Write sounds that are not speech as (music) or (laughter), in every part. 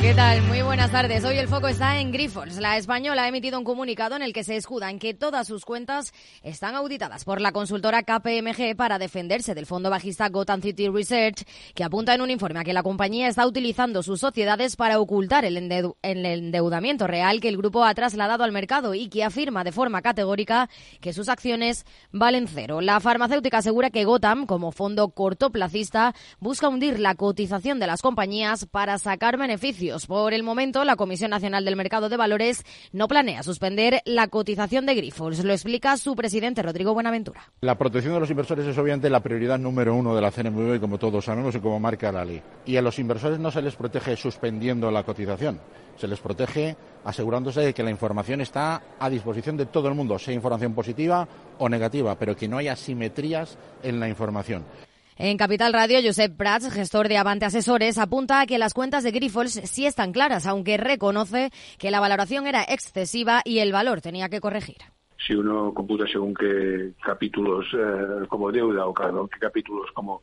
¿Qué tal? Muy buenas tardes. Hoy el foco está en Grifols. La española ha emitido un comunicado en el que se escuda en que todas sus cuentas están auditadas por la consultora KPMG para defenderse del fondo bajista Gotham City Research, que apunta en un informe a que la compañía está utilizando sus sociedades para ocultar el, el endeudamiento real que el grupo ha trasladado al mercado y que afirma de forma categórica que sus acciones valen cero. La farmacéutica asegura que Gotham, como fondo cortoplacista, busca hundir la cotización de las compañías para sacar beneficios por el momento, la Comisión Nacional del Mercado de Valores no planea suspender la cotización de Grifols. Lo explica su presidente, Rodrigo Buenaventura. La protección de los inversores es obviamente la prioridad número uno de la CNMV, como todos sabemos y como marca la ley. Y a los inversores no se les protege suspendiendo la cotización. Se les protege asegurándose de que la información está a disposición de todo el mundo, sea información positiva o negativa, pero que no haya simetrías en la información. En Capital Radio, Josep Prats, gestor de Avante Asesores, apunta a que las cuentas de Grifols sí están claras, aunque reconoce que la valoración era excesiva y el valor tenía que corregir si uno computa según qué capítulos eh, como deuda o qué capítulos como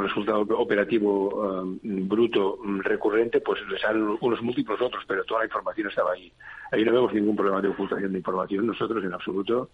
resultado operativo eh, bruto mm, recurrente, pues le salen unos múltiplos otros, pero toda la información estaba ahí. Ahí no vemos ningún problema de ocultación de información. Nosotros, en absoluto,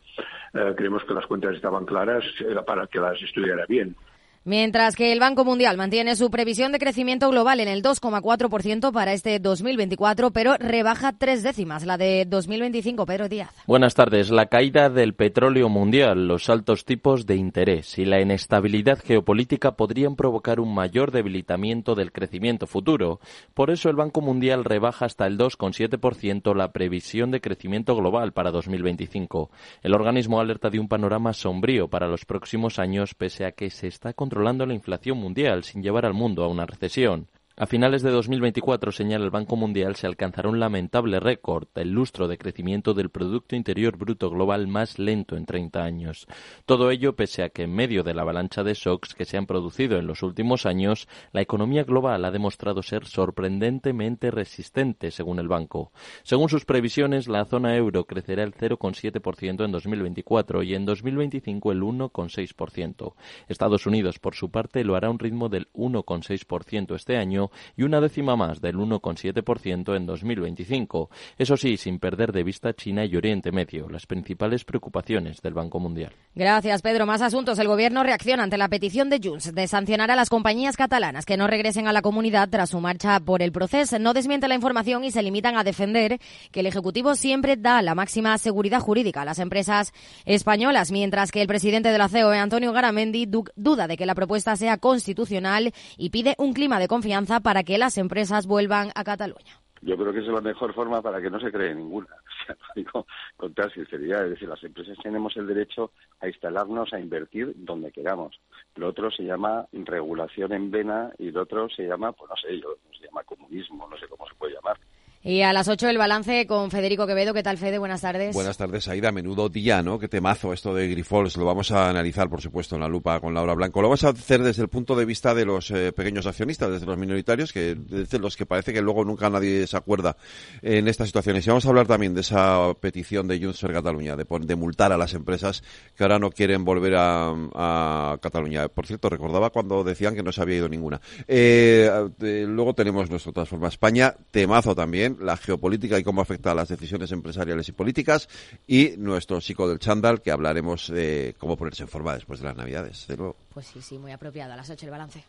eh, creemos que las cuentas estaban claras para que las estudiara bien. Mientras que el Banco Mundial mantiene su previsión de crecimiento global en el 2,4% para este 2024, pero rebaja tres décimas, la de 2025. Pedro Díaz. Buenas tardes. La caída del petróleo mundial, los altos tipos de interés y la inestabilidad geopolítica podrían provocar un mayor debilitamiento del crecimiento futuro. Por eso el Banco Mundial rebaja hasta el 2,7% la previsión de crecimiento global para 2025. El organismo alerta de un panorama sombrío para los próximos años, pese a que se está controlando la inflación mundial sin llevar al mundo a una recesión. A finales de 2024, señala el Banco Mundial, se alcanzará un lamentable récord, el lustro de crecimiento del Producto Interior Bruto Global más lento en 30 años. Todo ello pese a que, en medio de la avalancha de shocks que se han producido en los últimos años, la economía global ha demostrado ser sorprendentemente resistente, según el banco. Según sus previsiones, la zona euro crecerá el 0,7% en 2024 y en 2025 el 1,6%. Estados Unidos, por su parte, lo hará a un ritmo del 1,6% este año y una décima más del 1,7% en 2025. Eso sí, sin perder de vista China y Oriente Medio, las principales preocupaciones del Banco Mundial. Gracias, Pedro. Más asuntos. El Gobierno reacciona ante la petición de Junts de sancionar a las compañías catalanas que no regresen a la comunidad tras su marcha por el proceso. No desmiente la información y se limitan a defender que el Ejecutivo siempre da la máxima seguridad jurídica a las empresas españolas, mientras que el presidente de la COE, Antonio Garamendi, duda de que la propuesta sea constitucional y pide un clima de confianza para que las empresas vuelvan a Cataluña. Yo creo que es la mejor forma para que no se cree ninguna. (laughs) digo con toda sinceridad. Es decir, las empresas tenemos el derecho a instalarnos, a invertir donde queramos. Lo otro se llama regulación en vena y lo otro se llama, pues no sé, yo, se llama comunismo, no sé cómo se puede llamar. Y a las 8 el balance con Federico Quevedo. ¿Qué tal, Fede? Buenas tardes. Buenas tardes, Aida. Menudo día, ¿no? Qué temazo esto de Grifols. Lo vamos a analizar, por supuesto, en la lupa con Laura Blanco. Lo vamos a hacer desde el punto de vista de los eh, pequeños accionistas, desde los minoritarios, que desde los que parece que luego nunca nadie se acuerda en estas situaciones. Y vamos a hablar también de esa petición de Junts per Cataluña, de, de multar a las empresas que ahora no quieren volver a, Cataluña. Por cierto, recordaba cuando decían que no se había ido ninguna. Eh, luego tenemos nuestro Transforma España, temazo también, la geopolítica y cómo afecta a las decisiones empresariales y políticas. Y nuestro chico del chándal, que hablaremos de cómo ponerse en forma después de las Navidades. De luego. Pues sí, sí, muy apropiado. A las 8 el balance.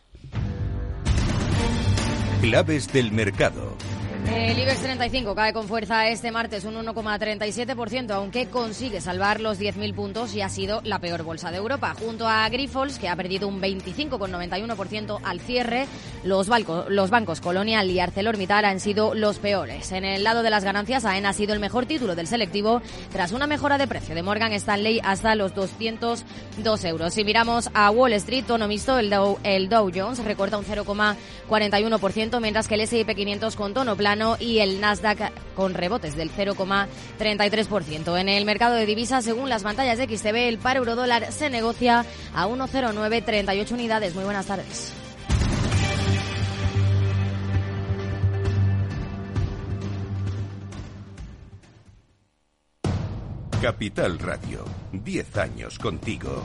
Claves del mercado. El IBEX 35 cae con fuerza este martes un 1,37%, aunque consigue salvar los 10.000 puntos y ha sido la peor bolsa de Europa. Junto a Grifols, que ha perdido un 25,91% al cierre, los, los bancos Colonial y ArcelorMittal han sido los peores. En el lado de las ganancias, AENA ha sido el mejor título del selectivo tras una mejora de precio de Morgan Stanley hasta los 202 euros. Si miramos a Wall Street, tono mixto, el Dow, Dow Jones recorta un 0,41%, mientras que el S&P 500 con tono plano y el Nasdaq con rebotes del 0,33%. En el mercado de divisas, según las pantallas de XTB, el par euro dólar se negocia a 1,0938 unidades. Muy buenas tardes. Capital Radio, 10 años contigo.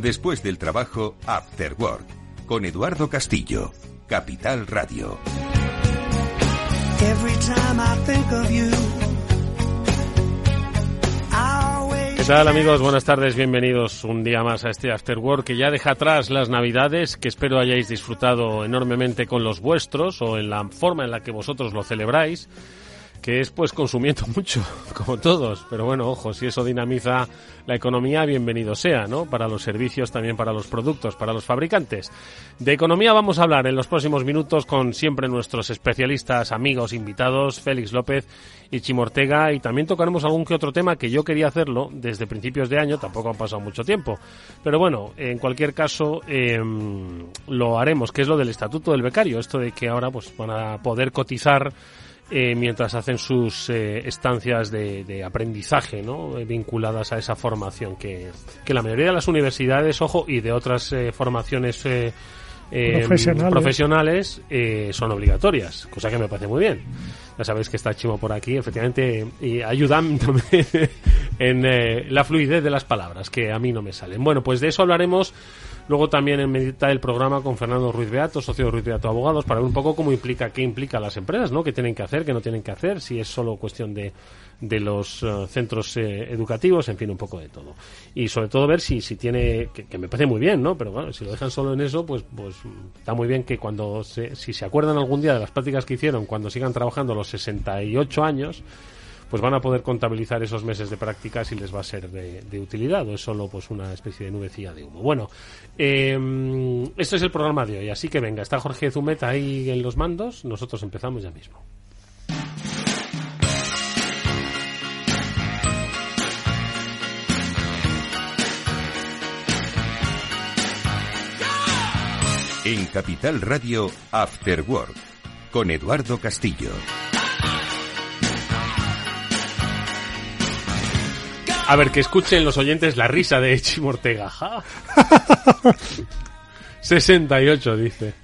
Después del trabajo, After Work, con Eduardo Castillo, Capital Radio. ¿Qué tal amigos? Buenas tardes, bienvenidos un día más a este After Work que ya deja atrás las navidades, que espero hayáis disfrutado enormemente con los vuestros o en la forma en la que vosotros lo celebráis que es pues consumiendo (laughs) mucho, como todos. Pero bueno, ojo, si eso dinamiza la economía, bienvenido sea, ¿no? Para los servicios, también para los productos, para los fabricantes. De economía vamos a hablar en los próximos minutos con siempre nuestros especialistas, amigos, invitados, Félix López y Chimortega, y también tocaremos algún que otro tema que yo quería hacerlo desde principios de año, tampoco ha pasado mucho tiempo. Pero bueno, en cualquier caso, em, lo haremos, que es lo del estatuto del becario, esto de que ahora pues van a poder cotizar eh, mientras hacen sus eh, estancias de, aprendizaje ¿no? Eh, vinculadas a esa formación que, que, la mayoría de las universidades, ojo, y de otras formaciones profesionales, son obligatorias, cosa que me parece muy bien. Ya sabéis que está Chimo por aquí, efectivamente, y ayudándome (laughs) en la fluidez de las palabras, que a mí no me salen. Bueno, pues de eso hablaremos Luego también en medita el programa con Fernando Ruiz Beato, socio de Ruiz Beato Abogados, para ver un poco cómo implica, qué implica a las empresas, ¿no? ¿Qué tienen que hacer, qué no tienen que hacer, si es solo cuestión de, de los eh, centros eh, educativos, en fin, un poco de todo. Y sobre todo ver si, si tiene, que, me parece muy bien, ¿no? Pero bueno, si lo dejan solo en eso, pues, pues está muy bien que cuando, se, si se acuerdan algún día de las prácticas que hicieron, cuando sigan trabajando los 68 años, pues van a poder contabilizar esos meses de prácticas y les va a ser de, utilidad o es solo pues una especie de nubecilla de humo. Bueno, eh, este es el programa de hoy, así que venga, está Jorge Zumeta ahí en los mandos, nosotros empezamos ya mismo. En Capital Radio, After Work, con Eduardo Castillo. A ver, que escuchen los oyentes la risa de Echi Mortega. 68, dice.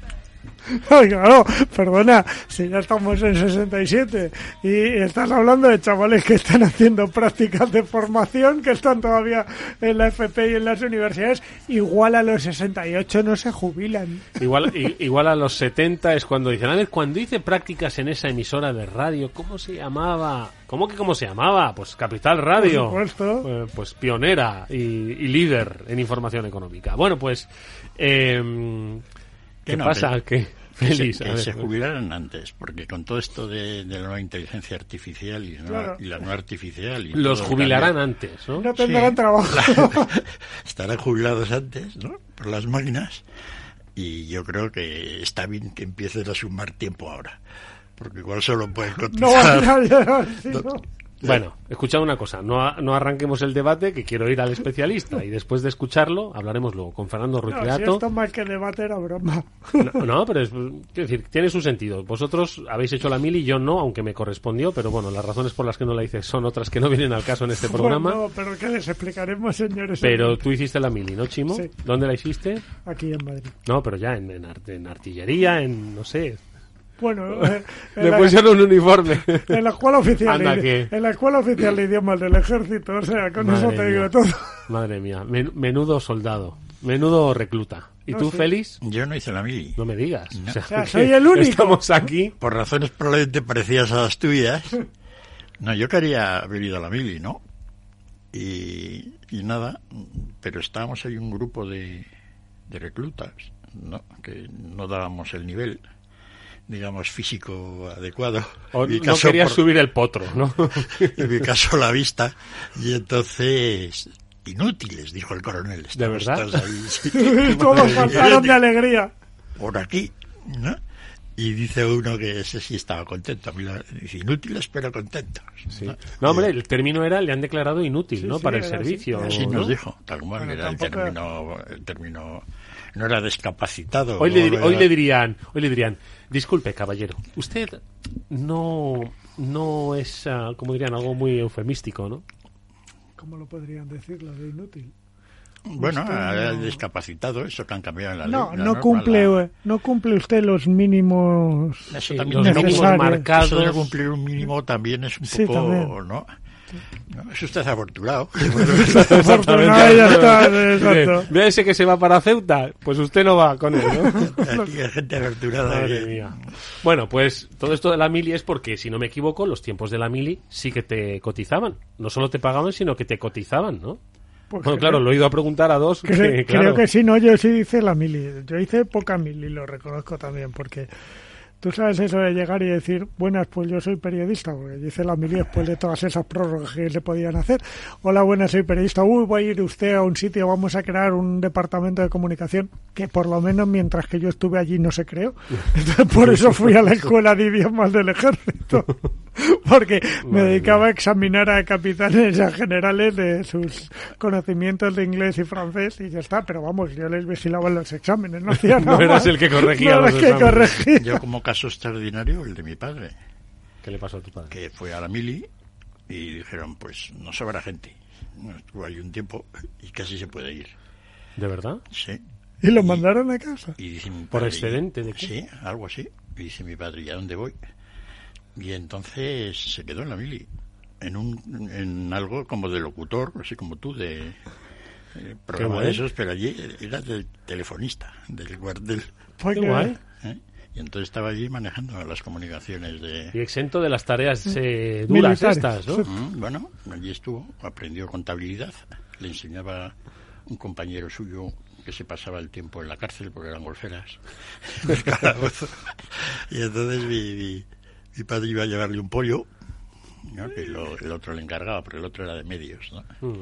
(laughs) claro, perdona, si ya estamos en 67 y estás hablando de chavales que están haciendo prácticas de formación, que están todavía en la FP y en las universidades, igual a los 68 no se jubilan. Igual, (laughs) igual a los 70 es cuando dicen, a ver, cuando hice prácticas en esa emisora de radio, ¿cómo se llamaba? ¿Cómo que cómo se llamaba? Pues Capital Radio. Por supuesto. Eh, pues pionera y, líder en información económica. Bueno, pues... Eh, ¿Qué pasa? Que, se, jubilaran antes, porque con todo esto de, la nueva inteligencia artificial y, la no artificial... Y Los jubilarán antes, ¿no? No tendrán trabajo. (laughs) estarán jubilados antes, ¿no? Por las máquinas. Y yo creo que está bien que empieces a sumar tiempo ahora. Porque igual solo puedes cotizar... No, (laughs) Bueno, escuchad una cosa, no, no arranquemos el debate, que quiero ir al especialista, y después de escucharlo hablaremos luego con Fernando Ruiz No, si esto más que debate era broma. No, no, pero es, quiero decir, tiene su sentido. Vosotros habéis hecho la mili, yo no, aunque me correspondió, pero bueno, las razones por las que no la hice son otras que no vienen al caso en este (laughs) programa. Bueno, pero ¿qué les explicaremos, señores? Pero tú hiciste la mili, ¿no, Chimo? Sí. ¿Dónde la hiciste? Aquí en Madrid. No, pero ya en, en, en artillería, en, no sé. Bueno, (laughs) eh, en Me la- pusieron un uniforme. En la escuela oficial, Anda, de, en la escuela oficial de idiomas del ejército, o sea, con eso Madre te digo mía. todo. Madre mía, men- menudo soldado, menudo recluta. ¿Y No, tú, sí. Félix? Yo no hice la mili. No me digas. No. O sea, O sea, soy el único. Estamos aquí. Por razones probablemente parecidas a las tuyas. No, yo quería haber ido a la mili, ¿no? Y, y nada, pero estábamos ahí un grupo de, de reclutas, ¿no? Que no dábamos el nivel, digamos, físico adecuado. O En mi no caso, querías por- subir el potro, ¿no? (laughs) en mi caso la vista y entonces inútiles dijo el coronel ¿De verdad? Ahí, sí. (laughs) Todos (laughs) saltaron de alegría. por aquí ¿no? y dice uno que ese sí estaba contento inútiles pero contentos Sí. ¿no? No, hombre, el término era, le han declarado inútil, Sí, ¿no? sí, Para el servicio. así ¿no? nos dijo tal cual Bueno, era el tampoco- término el término no era discapacitado Hoy le, dir- hoy le dirían, hoy le dirían, disculpe, caballero, usted no, no es, ah, como dirían, algo muy eufemístico, ¿no? ¿Cómo lo podrían decir lo de inútil? bueno no- discapacitado eso que han cambiado en la No, ley la no norma, cumple, la- eh, no cumple usted los mínimos. eso también los mínimos marcados. Eso de cumplir un mínimo también es un Sí, poco, también. ¿no? Es usted afortunado. (laughs) Afortunado, ya está, exacto. Ve ese que se va para Ceuta, pues usted no va con él, ¿no? (laughs) Aquí hay gente afortunada. Madre mía. Bueno, pues todo esto de la mili es porque, si no me equivoco, los tiempos de la mili sí que te cotizaban. No solo te pagaban, sino que te cotizaban, ¿no? Pues Bueno, creo- claro, lo he ido a preguntar a dos. Cre- que, (laughs) claro. Creo que sí, no, yo sí hice la mili. Yo hice poca mili, lo reconozco también, porque tú sabes eso de llegar y decir, buenas, pues yo soy periodista, porque yo hice la mili después de todas esas prórrogas que se podían hacer. Hola, buenas, soy periodista. Uy, va a ir usted a un sitio, vamos a crear un departamento de comunicación, que por lo menos mientras que yo estuve allí no se creó. (laughs) Entonces, por eso fui a la escuela de idiomas del ejército. (laughs) Porque me dedicaba a examinar a capitanes y a generales de sus conocimientos de inglés y francés y ya está. Pero vamos, yo les vigilaba en los exámenes, no hacía (laughs) No nada. eras más. el que corregía No los el que exámenes. corregía. Yo como caso extraordinario, el de mi padre, ¿Qué le pasó a tu padre? que fue a la mili y dijeron, pues no sobra gente. Estuvo ahí un tiempo y casi se puede ir. ¿De verdad? Sí. Y lo mandaron a casa. Y dice mi ¿Por padre, excedente de qué? Sí, algo así. Y dice mi padre, ¿y a dónde voy? Y entonces se quedó en la mili. En, un, en algo como de locutor, así como tú, de eh, programa de esos, pero allí era del telefonista, del guardel. Fue. ¿eh? Y entonces estaba allí manejando las comunicaciones de... Y exento de las tareas eh, duras Militares. estas, ¿no? Mm, Bueno, allí estuvo, aprendió contabilidad, le enseñaba un compañero suyo que se pasaba el tiempo en la cárcel porque eran golferas. en el calabozo. y entonces mi, mi- mi padre iba a llevarle un pollo, ¿no? que lo- el otro le encargaba, pero el otro era de medios. ¿no? Mm.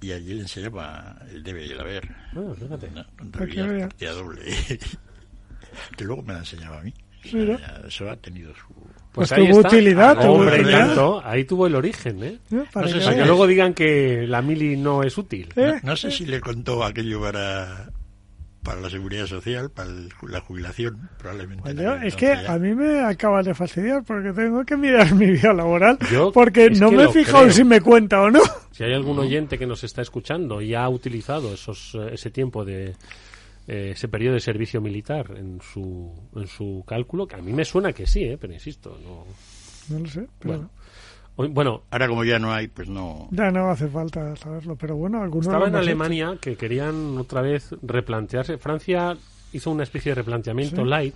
Y allí le enseñaba el debe y el haber. Bueno, fíjate. vea. partida doble. Que luego me la enseñaba a mí. ¿no? Ya, Eso ha tenido su... Pues ahí tuvo está. utilidad, tuvo Hombre, utilidad. tanto, ahí tuvo el origen, ¿eh? ¿eh? Para No sé que si que luego digan que la mili no es útil. ¿Eh? No, no sé si le contó aquello para, para la seguridad social, para el- la jubilación, probablemente. Pues aquel es que ya. a mí me acaba de fastidiar porque tengo que mirar (laughs) mi vida laboral Yo porque no me he fijado creo. si me cuenta o no. Si hay algún oyente que nos está escuchando y ha utilizado esos, eh, ese tiempo de eh, ese periodo de servicio militar en su, en su cálculo, que a mí me suena que sí, ¿eh? pero insisto, no. No lo sé, pero Bueno, bueno, Ahora como ya no hay, pues no... ya no hace falta saberlo. Pero bueno, algunos estaba en Alemania que querían otra vez replantearse. Francia hizo una especie de replanteamiento Sí. light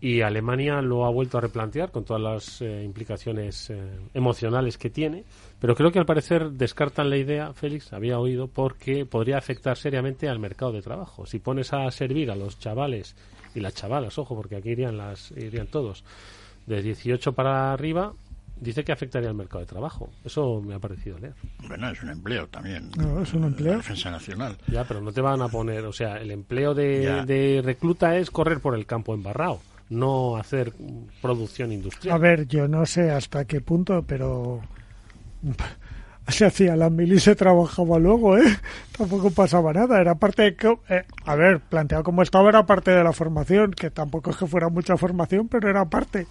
y Alemania lo ha vuelto a replantear con todas las eh, implicaciones eh, emocionales que tiene. Pero creo que al parecer descartan la idea, Félix, había oído, porque podría afectar seriamente al mercado de trabajo. Si pones a servir a los chavales y las chavalas, ojo, porque aquí irían, las, irían todos, de 18 para arriba, dice que afectaría al mercado de trabajo. Eso me ha parecido leer. Bueno, es un empleo también. No, es un empleo. La defensa nacional. Ya, pero no te van a poner, o sea, el empleo de, de recluta es correr por el campo embarrado, no hacer producción industrial. A ver, yo no sé hasta qué punto, pero (laughs) se hacía la mili se trabajaba luego, ¿eh? Tampoco pasaba nada, era parte de que, eh, a ver, planteado como estaba era parte de la formación, que tampoco es que fuera mucha formación, pero era parte.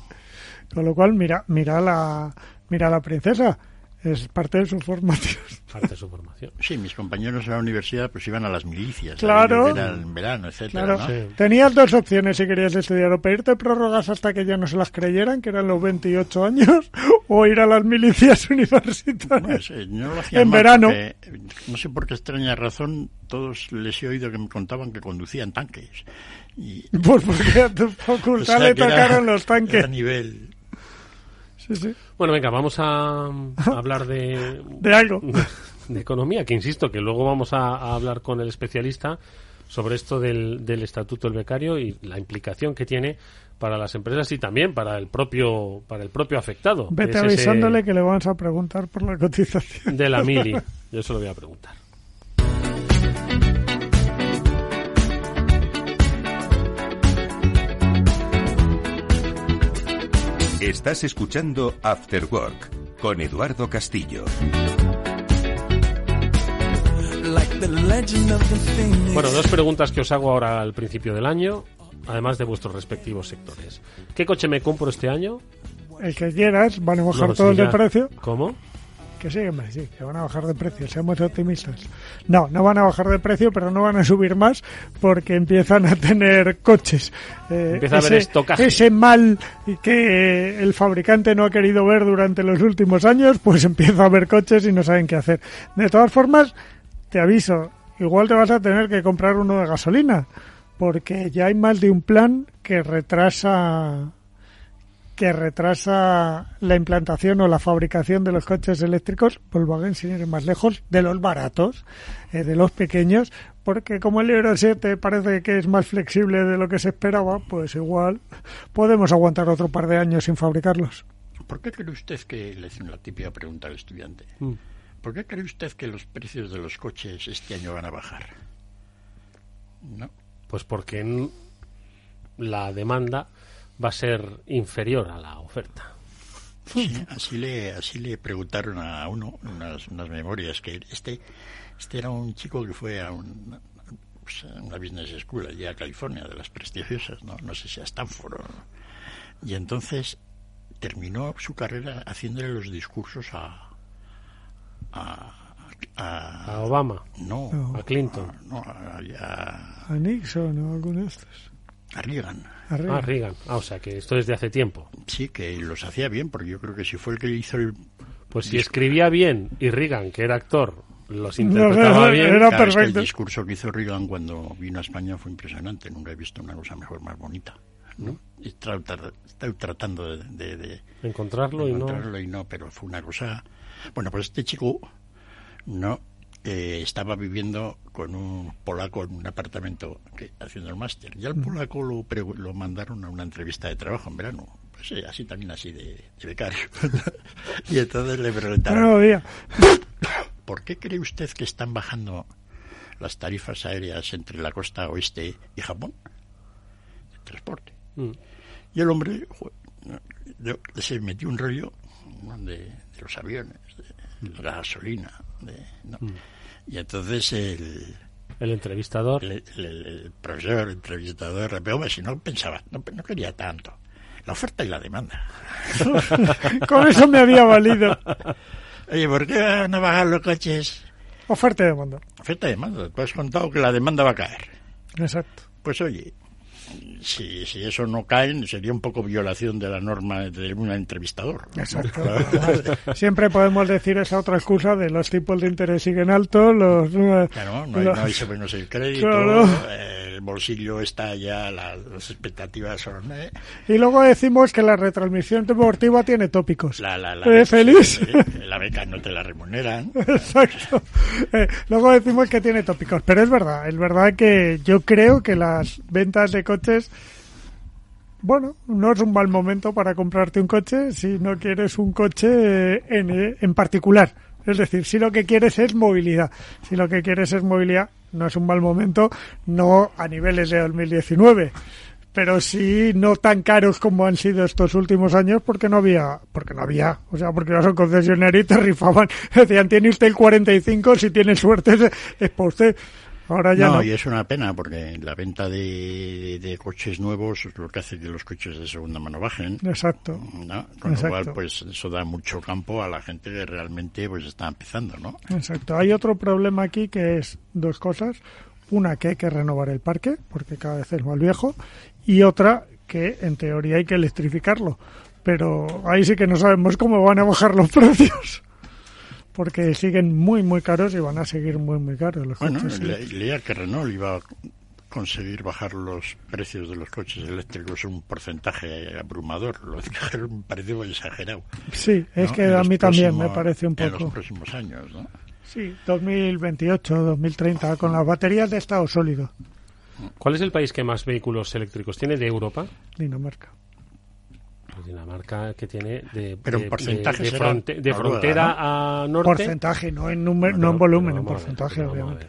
Con lo cual, mira, mira la, mira la princesa, es parte de su formación. (laughs) Parte de su formación. Sí, mis compañeros en la universidad pues iban a las milicias. Claro. En verano, etcétera, Claro. ¿no? Tenías dos opciones si querías estudiar, o pedirte prórrogas hasta que ya no se las creyeran, que eran los 28 años, o ir a las milicias (laughs) universitarias. Bueno, sí, no lo hacían en mal, verano. no sé por qué extraña razón, todos les he oído que me contaban que conducían tanques. Y, (laughs) Pues porque a tu facultad (laughs) o sea, le que era- tocaron los tanques. era nivel. Sí, sí. Bueno, venga, vamos a, a hablar de... De algo. De economía, que insisto, que luego vamos a, a hablar con el especialista sobre esto del, del estatuto del becario y la implicación que tiene para las empresas y también para el propio para el propio afectado. que Vete es ese avisándole que le vamos a preguntar por la cotización. De la (laughs) mili. Yo se lo voy a preguntar. Estás escuchando After Work con Eduardo Castillo. Bueno, dos preguntas que os hago ahora al principio del año, además de vuestros respectivos sectores. ¿Qué coche me compro este año? El que quieras, van a bajar No, todos de precio. ¿Cómo? Que sí, hombre, sí, que van a bajar de precio, seamos optimistas. No, no van a bajar de precio, pero no van a subir más porque empiezan a tener coches. Eh, Empieza a haber estocaje. ese mal que el fabricante no ha querido ver durante los últimos años, pues (laughs) empieza a haber coches y no saben qué hacer. De todas formas, te aviso, igual te vas a tener que comprar uno de gasolina, porque ya hay más de un plan que retrasa que retrasa la implantación o la fabricación de los coches eléctricos, Volkswagen sin ir más lejos, de los baratos, eh, de los pequeños, porque como el Euro 7 parece que es más flexible de lo que se esperaba, pues igual podemos aguantar otro par de años sin fabricarlos. ¿Por qué cree usted que, le hacen la típica pregunta al estudiante, ¿por qué cree usted que los precios de los coches este año van a bajar? ¿No? Pues porque en- la demanda va a ser inferior a la oferta. Sí, así le así le preguntaron a uno unas, unas memorias que este este era un chico que fue a un- pues, a una business school allá a California de las prestigiosas no no sé si a Stanford o- y entonces terminó su carrera haciéndole los discursos a a, a, A Obama. no, No. A Clinton. no a, a- A Nixon o alguno de estos. a Reagan. Ah, Reagan. Ah, o sea que esto es de hace tiempo. sí que los hacía bien porque yo creo que si fue el que hizo el Pues si escribía bien y Reagan, que era actor, los No, interpretaba no, bien, era Claro, es que perfecto. el discurso que hizo Reagan cuando vino a España fue impresionante. Nunca he visto una cosa mejor, más bonita. ¿no? Tra- estoy tratando de, de- de encontrarlo y no. encontrarlo y no, pero fue una cosa. Bueno, pues este chico no eh, estaba viviendo con un polaco en un apartamento que, haciendo el máster. Y al polaco lo, lo mandaron a una entrevista de trabajo en verano. Pues sí, así también así de, de becario. (laughs) y entonces le preguntaron. ¿Por qué cree usted que están bajando las tarifas aéreas entre la costa oeste y Japón? De transporte. Mm. Y el hombre jo, se metió un rollo de los aviones, la gasolina. de- ¿no? Y entonces el, El entrevistador. el, el- el profesor, el entrevistador, hombre, si no pensaba, no, no quería tanto. La oferta y la demanda. (laughs) (laughs) Con eso me había valido. Oye, ¿por qué van a bajar los coches? Oferta y demanda. Oferta y demanda. Tú has contado que la demanda va a caer. Exacto. Pues oye, si, si eso no cae, sería un poco violación de la norma de un entrevistador. Exacto. (laughs) Claro. Siempre podemos decir esa otra excusa de los tipos de interés siguen altos, los... eh, Claro, no hay, los- no hay sobre menos el crédito, Claro. el bolsillo está ya, la- las expectativas son... eh, Y luego decimos que la retransmisión deportiva tiene tópicos. la, la, la, Eh, feliz. eh, La beca no te la remuneran. (laughs) Exacto. Eh, luego decimos que tiene tópicos, pero es verdad, es verdad que yo creo que las ventas de coches, bueno, no es un mal momento para comprarte un coche si no quieres un coche en, en particular. Es decir, si lo que quieres es movilidad, si lo que quieres es movilidad, no es un mal momento, no a niveles de 2019, pero sí no tan caros como han sido estos últimos años porque no había, porque no había, o sea, porque ibas a un y te rifaban, (laughs) decían, tiene usted el 45, si tiene suerte es, es para usted. Ahora ya no, y es una pena porque la venta de, de, coches nuevos es lo que hace que los coches de segunda mano bajen. Exacto. ¿no? Con lo cual, pues eso da mucho campo a la gente que realmente pues está empezando, ¿no? Exacto. Hay otro problema aquí que es dos cosas. Una, que hay que renovar el parque, porque cada vez es más viejo, y otra, que en teoría hay que electrificarlo. Pero ahí sí que no sabemos cómo van a bajar los (laughs) precios porque siguen muy, muy caros y van a seguir muy, muy caros los bueno, coches. le, leía que Renault iba a conseguir bajar los precios de los coches eléctricos un porcentaje abrumador. Lo que me parece muy exagerado. Sí, es ¿no? que a mí también me parece un poco. En los próximos años, ¿no? Sí, 2028, 2030, con las baterías de estado sólido. ¿Cuál es el país que más vehículos eléctricos tiene de Europa? Dinamarca. Pues Dinamarca que tiene de, Pero de, porcentaje de, de, fronte, de frontera ¿no? a norte. Porcentaje, no en, número, no en volumen, en porcentaje, ver, obviamente.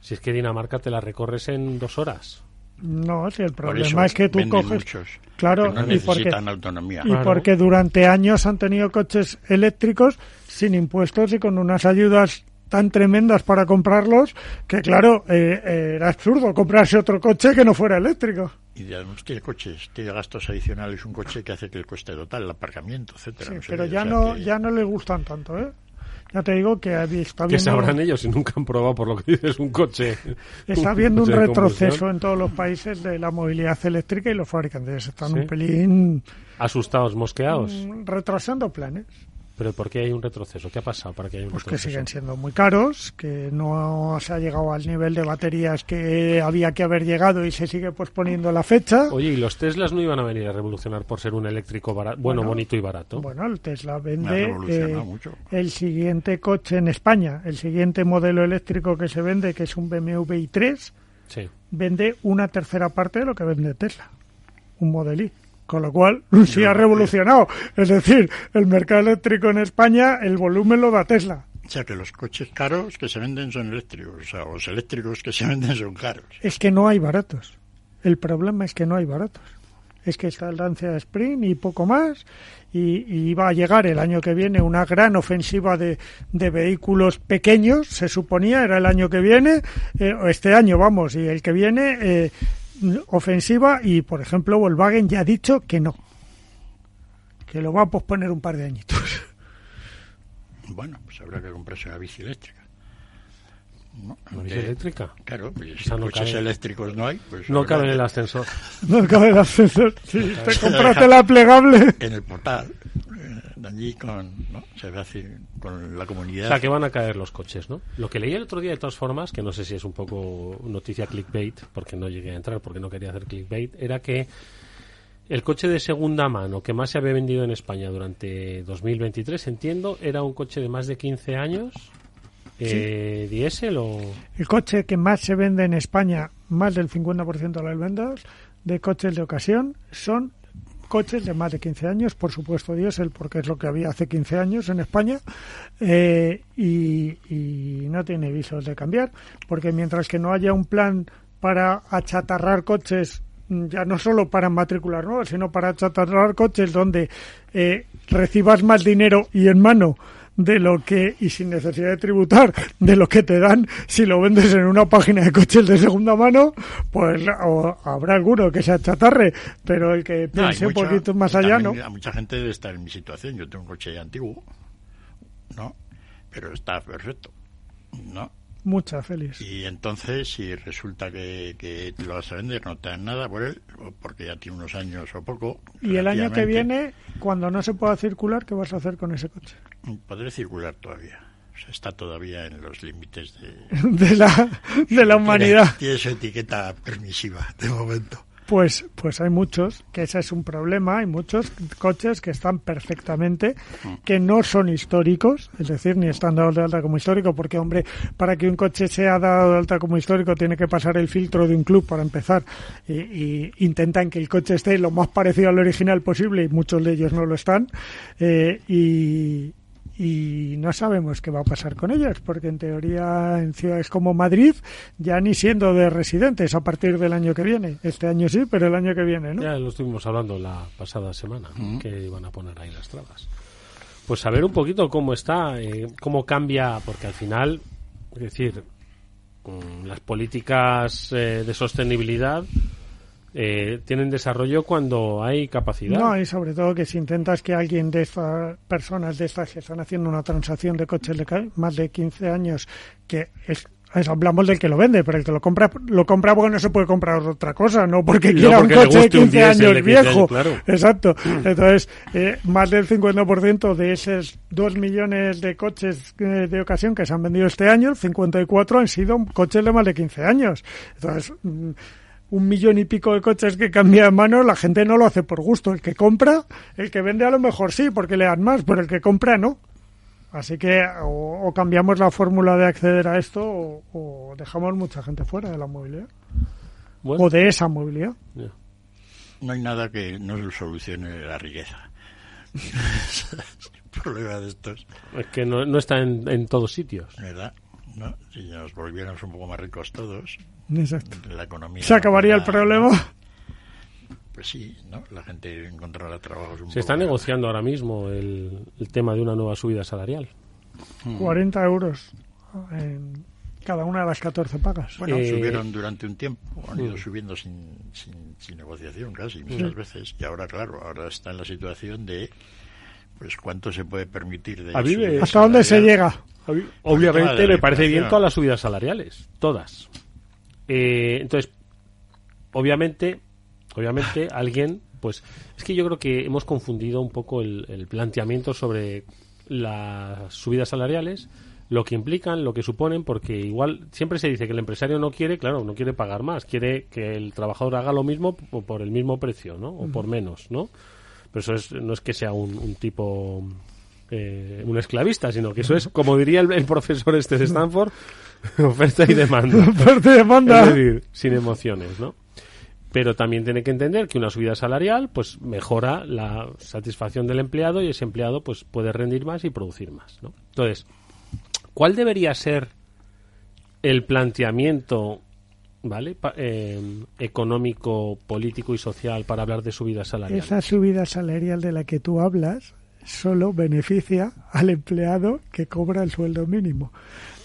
Si es que Dinamarca te la recorres en dos horas. No, si el problema es que tú coges. Muchos, claro, no y porque, autonomía. y porque durante años han tenido coches eléctricos sin impuestos y con unas ayudas tan tremendas para comprarlos que, claro, eh, eh, era absurdo comprarse otro coche que no fuera eléctrico. Y además tiene coches, tiene gastos adicionales, un coche que hace que el coste total, el aparcamiento, etcétera. Sí, no sé pero ya o sea no, que- ya no les gustan tanto, ¿eh? Ya te digo que está Que habiendo, sabrán ellos si nunca han probado por lo que dices un coche. (laughs) está habiendo un retroceso en todos los países de la movilidad eléctrica y los fabricantes están Sí. un pelín Asustados, mosqueados. mm, retrasando planes. Pero ¿por qué hay un retroceso? ¿Qué ha pasado para que haya un Pues que siguen siendo muy caros, que no se ha llegado al nivel de baterías que había que haber llegado y se sigue posponiendo la fecha. Oye, ¿y los Teslas no iban a venir a revolucionar por ser un eléctrico barato, bueno, Bueno, bonito y barato? Bueno, el Tesla vende eh, mucho. el siguiente coche en España, el siguiente modelo eléctrico que se vende, que es un BMW i3, Sí. vende una tercera parte de lo que vende Tesla, un Model I. Con lo cual, sí ha revolucionado. Es decir, el mercado eléctrico en España, el volumen lo da Tesla. O sea que los coches caros que se venden son eléctricos, o sea, los eléctricos que se (laughs) venden son caros. Es que no hay baratos. El problema es que no hay baratos. Es que está el Lancia Spring y poco más. Y, y va a llegar el año que viene una gran ofensiva de, de vehículos pequeños, se suponía, era el año que viene, eh, o este año vamos, y el que viene, eh, ofensiva. Y por ejemplo, Volkswagen ya ha dicho que no. Que lo va a posponer un par de añitos. (laughs) Bueno, pues habrá que comprarse una bici eléctrica. No, ¿Una bici eléctrica? Claro, pues si no coches cabe. eléctricos no hay, pues No (laughs) cabe en el ascensor. No cabe el ascensor. Sí, te compraste la plegable. en el portal, allí con, ¿no? Se ve así, con la comunidad. O sea, que van a caer los coches, ¿no? Lo que leí el otro día, de todas formas, que no sé si es un poco noticia clickbait, porque no llegué a entrar, porque no quería hacer clickbait, era que el coche de segunda mano que más se había vendido en España durante 2023, entiendo, era un coche de más de 15 años, eh, diésel o... El coche que más se vende en España, más del 50% de las ventas de coches de ocasión, son coches de más de 15 años, por supuesto diésel, porque es lo que había hace 15 años en España, eh, y, no tiene visos de cambiar, porque mientras que no haya un plan para achatarrar coches, mm, ya no solo para matricular nuevos, sino para achatarrar coches donde eh, recibas más dinero y en mano de lo que, y sin necesidad de tributar, de lo que te dan si lo vendes en una página de coches de segunda mano, pues o habrá alguno que se achatarre, pero el que No, piense un poquito más allá, ¿no? mucha gente debe estar en mi situación. Yo tengo un coche antiguo, ¿no? Pero está perfecto, ¿no? Mucha, feliz. Y entonces, si resulta que, que te lo vas a vender, no te dan nada por él, porque ya tiene unos años o poco. Y el año que viene, cuando no se pueda circular, ¿qué vas a hacer con ese coche? Podré circular todavía. O sea, está todavía en los límites de, (laughs) De la, de la humanidad. Tiene, tiene su etiqueta permisiva de momento. Pues, pues hay muchos, que ese es un problema, hay muchos coches que están perfectamente, que no son históricos, es decir, ni están dados de alta como histórico, porque, hombre, para que un coche sea dado de alta como histórico tiene que pasar el filtro de un club para empezar, y, y intentan que el coche esté lo más parecido al original posible, y muchos de ellos no lo están, eh, y, y no sabemos qué va a pasar con ellas, porque en teoría en ciudades como Madrid ya ni siendo de residentes a partir del año que viene. Este año sí, pero el año que viene, ¿no? Ya lo estuvimos hablando la pasada semana, que iban a poner ahí las trabas. Pues saber un poquito cómo está, eh, cómo cambia, porque al final, es decir, mm, las políticas eh, de sostenibilidad eh, tienen desarrollo cuando hay capacidad. No, y sobre todo que si intentas que alguien de estas personas de estas que están haciendo una transacción de coches de más de 15 años, que es, hablamos del que lo vende, pero el que lo compra lo compra porque no se puede comprar otra cosa, no porque No quiera porque un coche de guste un 15 diésel años de 15 viejo. años, claro. Exacto. Entonces, eh, más del 50% de esos 2 millones de coches eh, de ocasión que se han vendido este año, 54 han sido coches de más de 15 años. Entonces, mm, un millón y pico de coches que cambia de mano, la gente no lo hace por gusto. El que compra, el que vende a lo mejor sí, porque le dan más, pero el que compra no. Así que o, o cambiamos la fórmula de acceder a esto o, o dejamos mucha gente fuera de la movilidad. O de esa movilidad. No hay nada que no solucione la riqueza. El (laughs) problema de estos. Es que no, no está en, en todos sitios. ¿Verdad? ¿No? Si nos volviéramos un poco más ricos todos, Exacto. la economía. ¿Se acabaría el problema? Pues sí, ¿no? La gente encontrará trabajos un Se está poco- negociando ahora mismo el, el tema de una nueva subida salarial. 40 euros en cada una de las 14 pagas. Bueno, Eh, subieron durante un tiempo, han ido Mm. subiendo sin, sin, sin negociación casi, muchas veces. Y ahora, claro, ahora está en la situación de, pues, cuánto se puede permitir de ¿Hasta dónde se llega? Obviamente me parece bien todas las subidas salariales, todas. Eh, entonces, obviamente, obviamente (laughs) alguien, pues es que yo creo que hemos confundido un poco el, el planteamiento sobre las subidas salariales, lo que implican, lo que suponen, porque igual siempre se dice que el empresario no quiere, claro, no quiere pagar más, quiere que el trabajador haga lo mismo p- por el mismo precio, ¿no? O por menos, ¿no? Pero eso es, no es que sea un, un tipo eh, un esclavista, sino que eso es, como diría el, el profesor este de Stanford, (laughs) oferta y demanda. (laughs) Oferta y demanda. Es decir, sin emociones, ¿no? Pero también tiene que entender que una subida salarial pues mejora la satisfacción del empleado y ese empleado pues puede rendir más y producir más, ¿no? Entonces, ¿cuál debería ser el planteamiento, ¿vale? Pa- eh, económico, político y social para hablar de subida salarial? Esa subida salarial de la que tú hablas solo beneficia al empleado que cobra el sueldo mínimo,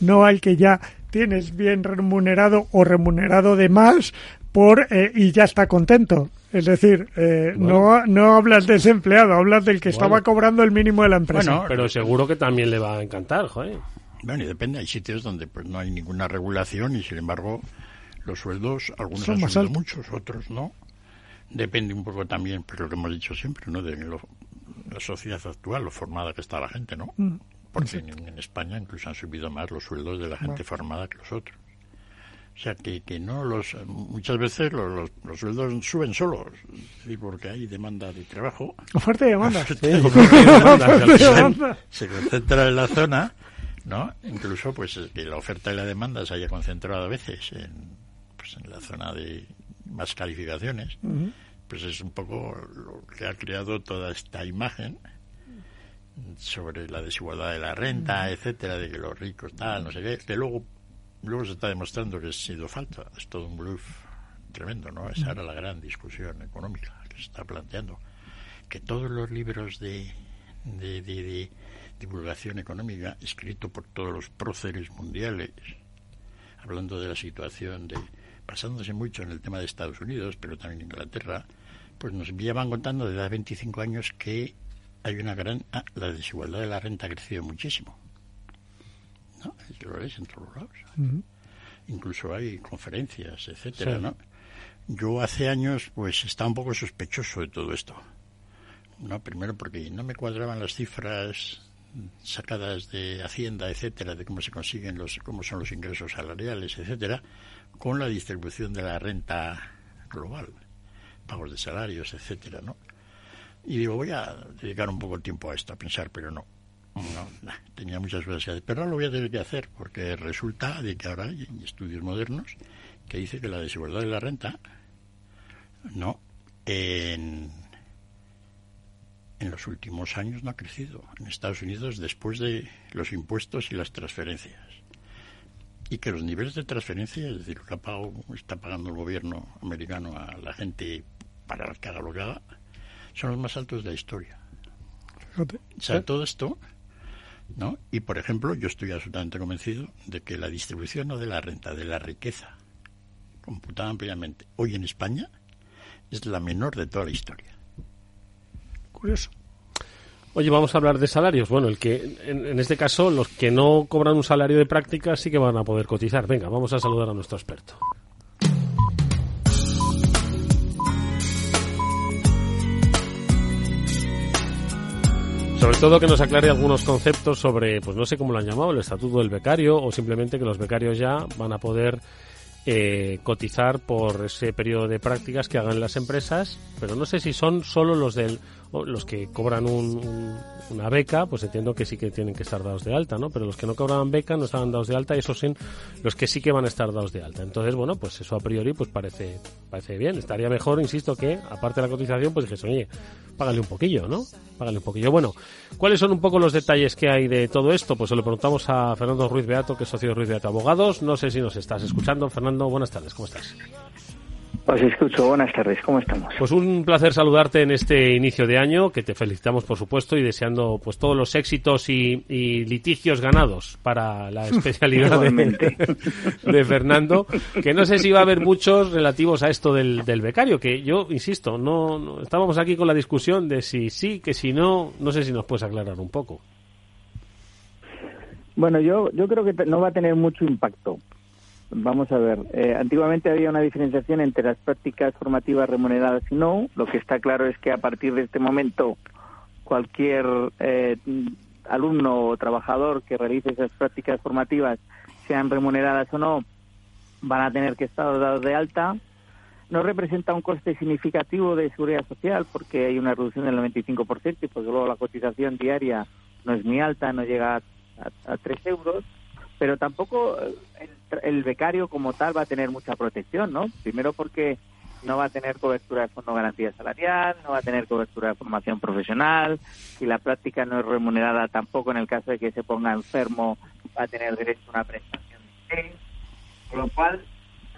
no al que ya tienes bien remunerado o remunerado de más por eh, y ya está contento. Es decir, eh, no, no hablas de ese empleado, hablas del que estaba Bueno. cobrando el mínimo de la empresa. pero seguro que también le va a encantar, joder. Bueno, y depende, hay sitios donde pues no hay ninguna regulación y sin embargo los sueldos, algunos Son han más subido altos. muchos, otros no. Depende un poco también, pero lo que hemos dicho siempre, ¿no? De lo- la sociedad actual, lo formada que está la gente, ¿no? Mm, Porque en, en España incluso han subido más los sueldos de la gente Bueno. formada que los otros. O sea, que, que no los... Muchas veces los, los, los sueldos suben solos, sí, porque hay demanda de trabajo. Oferta y demanda. (laughs) Oferta (laughs) y demanda. Se concentra en la zona, ¿no? Incluso, pues, que la oferta y la demanda se haya concentrado a veces en, pues, en la zona de más calificaciones. Pues es un poco lo que ha creado toda esta imagen sobre la desigualdad de la renta, etcétera, de que los ricos tal, no sé qué, que luego luego se está demostrando que ha sido falta, es todo un bluff tremendo, ¿no? Esa era la gran discusión económica que se está planteando. Que todos los libros de, de, de- de divulgación económica, escritos por todos los próceres mundiales, hablando de la situación de basándose mucho en el tema de Estados Unidos, pero también Inglaterra, pues nos llevan contando desde hace 25 años que hay una gran ah, la desigualdad de la renta ha crecido muchísimo. ¿No? Lo lees en todos lados. Incluso hay conferencias, etcétera, Sí. ¿no? Yo hace años pues estaba un poco sospechoso de todo esto. No, primero porque no me cuadraban las cifras sacadas de Hacienda, etcétera, de cómo se consiguen los cómo son los ingresos salariales, etcétera, con la distribución de la renta global, pagos de salarios, etcétera, ¿no? Y digo, voy a dedicar un poco de tiempo a esto, a pensar, pero no. No, tenía muchas cosas que hacer, pero ahora lo voy a tener que hacer, porque resulta de que ahora hay estudios modernos que dice que la desigualdad de la renta, no, en, en los últimos años no ha crecido en Estados Unidos después de los impuestos y las transferencias. Y que los niveles de transferencia, es decir, lo que está pagando el gobierno americano a la gente para haga, son los más altos de la historia. O sea, todo esto, ¿no? Y por ejemplo, yo estoy absolutamente convencido de que la distribución no de la renta, de la riqueza, computada ampliamente hoy en España, es la menor de toda la historia. Curioso. Oye, vamos a hablar de salarios. Bueno, el que en, este caso los que no cobran un salario de práctica sí que van a poder cotizar. Venga, vamos a saludar a nuestro experto. Sobre todo que nos aclare algunos conceptos sobre, pues no sé cómo lo han llamado, el estatuto del becario o simplemente que los becarios ya van a poder eh, cotizar por ese periodo de prácticas que hagan las empresas, pero no sé si son solo los del los que cobran una beca, pues entiendo que sí que tienen que estar dados de alta, ¿no? Pero los que no cobraban beca no estaban dados de alta y esos son los que sí que van a estar dados de alta. Entonces, bueno, pues eso a priori pues parece parece bien. Estaría mejor, insisto, que aparte de la cotización, pues dijese, oye, págale un poquillo, ¿no? Págale un poquillo. Bueno, ¿cuáles son un poco los detalles que hay de todo esto? Pues se lo preguntamos a Fernando Ruiz Beato, que es socio de Ruiz Beato Abogados. No sé si nos estás escuchando. Fernando, buenas tardes, ¿cómo estás? Os escucho, buenas tardes, ¿cómo estamos? Pues un placer saludarte en este inicio de año, que te felicitamos por supuesto y deseando pues todos los éxitos y, litigios ganados para la (laughs) especialidad (laughs) de, Fernando, que no sé si va a haber muchos relativos a esto del, becario, que yo insisto, no, estábamos aquí con la discusión de si sí, que si no, no sé si nos puedes aclarar un poco. Bueno, yo, yo creo que no va a tener mucho impacto Vamos a ver, eh, antiguamente había una diferenciación entre las prácticas formativas remuneradas y no. Lo que está claro es que a partir de este momento cualquier eh, alumno o trabajador que realice esas prácticas formativas, sean remuneradas o no, van a tener que estar dados de alta. No representa un coste significativo de seguridad social porque hay una reducción del 95% y pues luego la cotización diaria no es muy alta, no llega a, a, a 3 euros pero tampoco eh, el, becario como tal va a tener mucha protección, ¿no? Primero porque no va a tener cobertura de fondo garantía salarial, no va a tener cobertura de formación profesional, si la práctica no es remunerada tampoco en el caso de que se ponga enfermo va a tener derecho a una prestación de con lo cual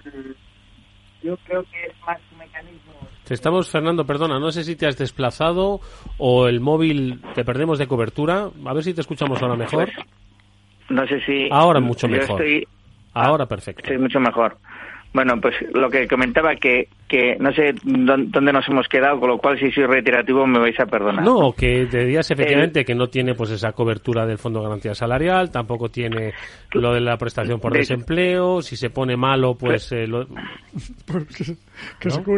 mm, yo creo que es más un mecanismo te estamos, Fernando, perdona, no sé si te has desplazado o el móvil te perdemos de cobertura. A ver si te escuchamos ahora mejor. No sé si... Ahora mucho mejor. Ahora perfecto. Sí, mucho mejor. Bueno, pues lo que comentaba que, que no sé dónde nos hemos quedado, con lo cual si soy reiterativo me vais a perdonar. No, que te dirías efectivamente que no tiene pues esa cobertura del Fondo de Garantía Salarial, tampoco tiene lo de la prestación por desempleo, si se pone malo pues... Eh, lo... (laughs)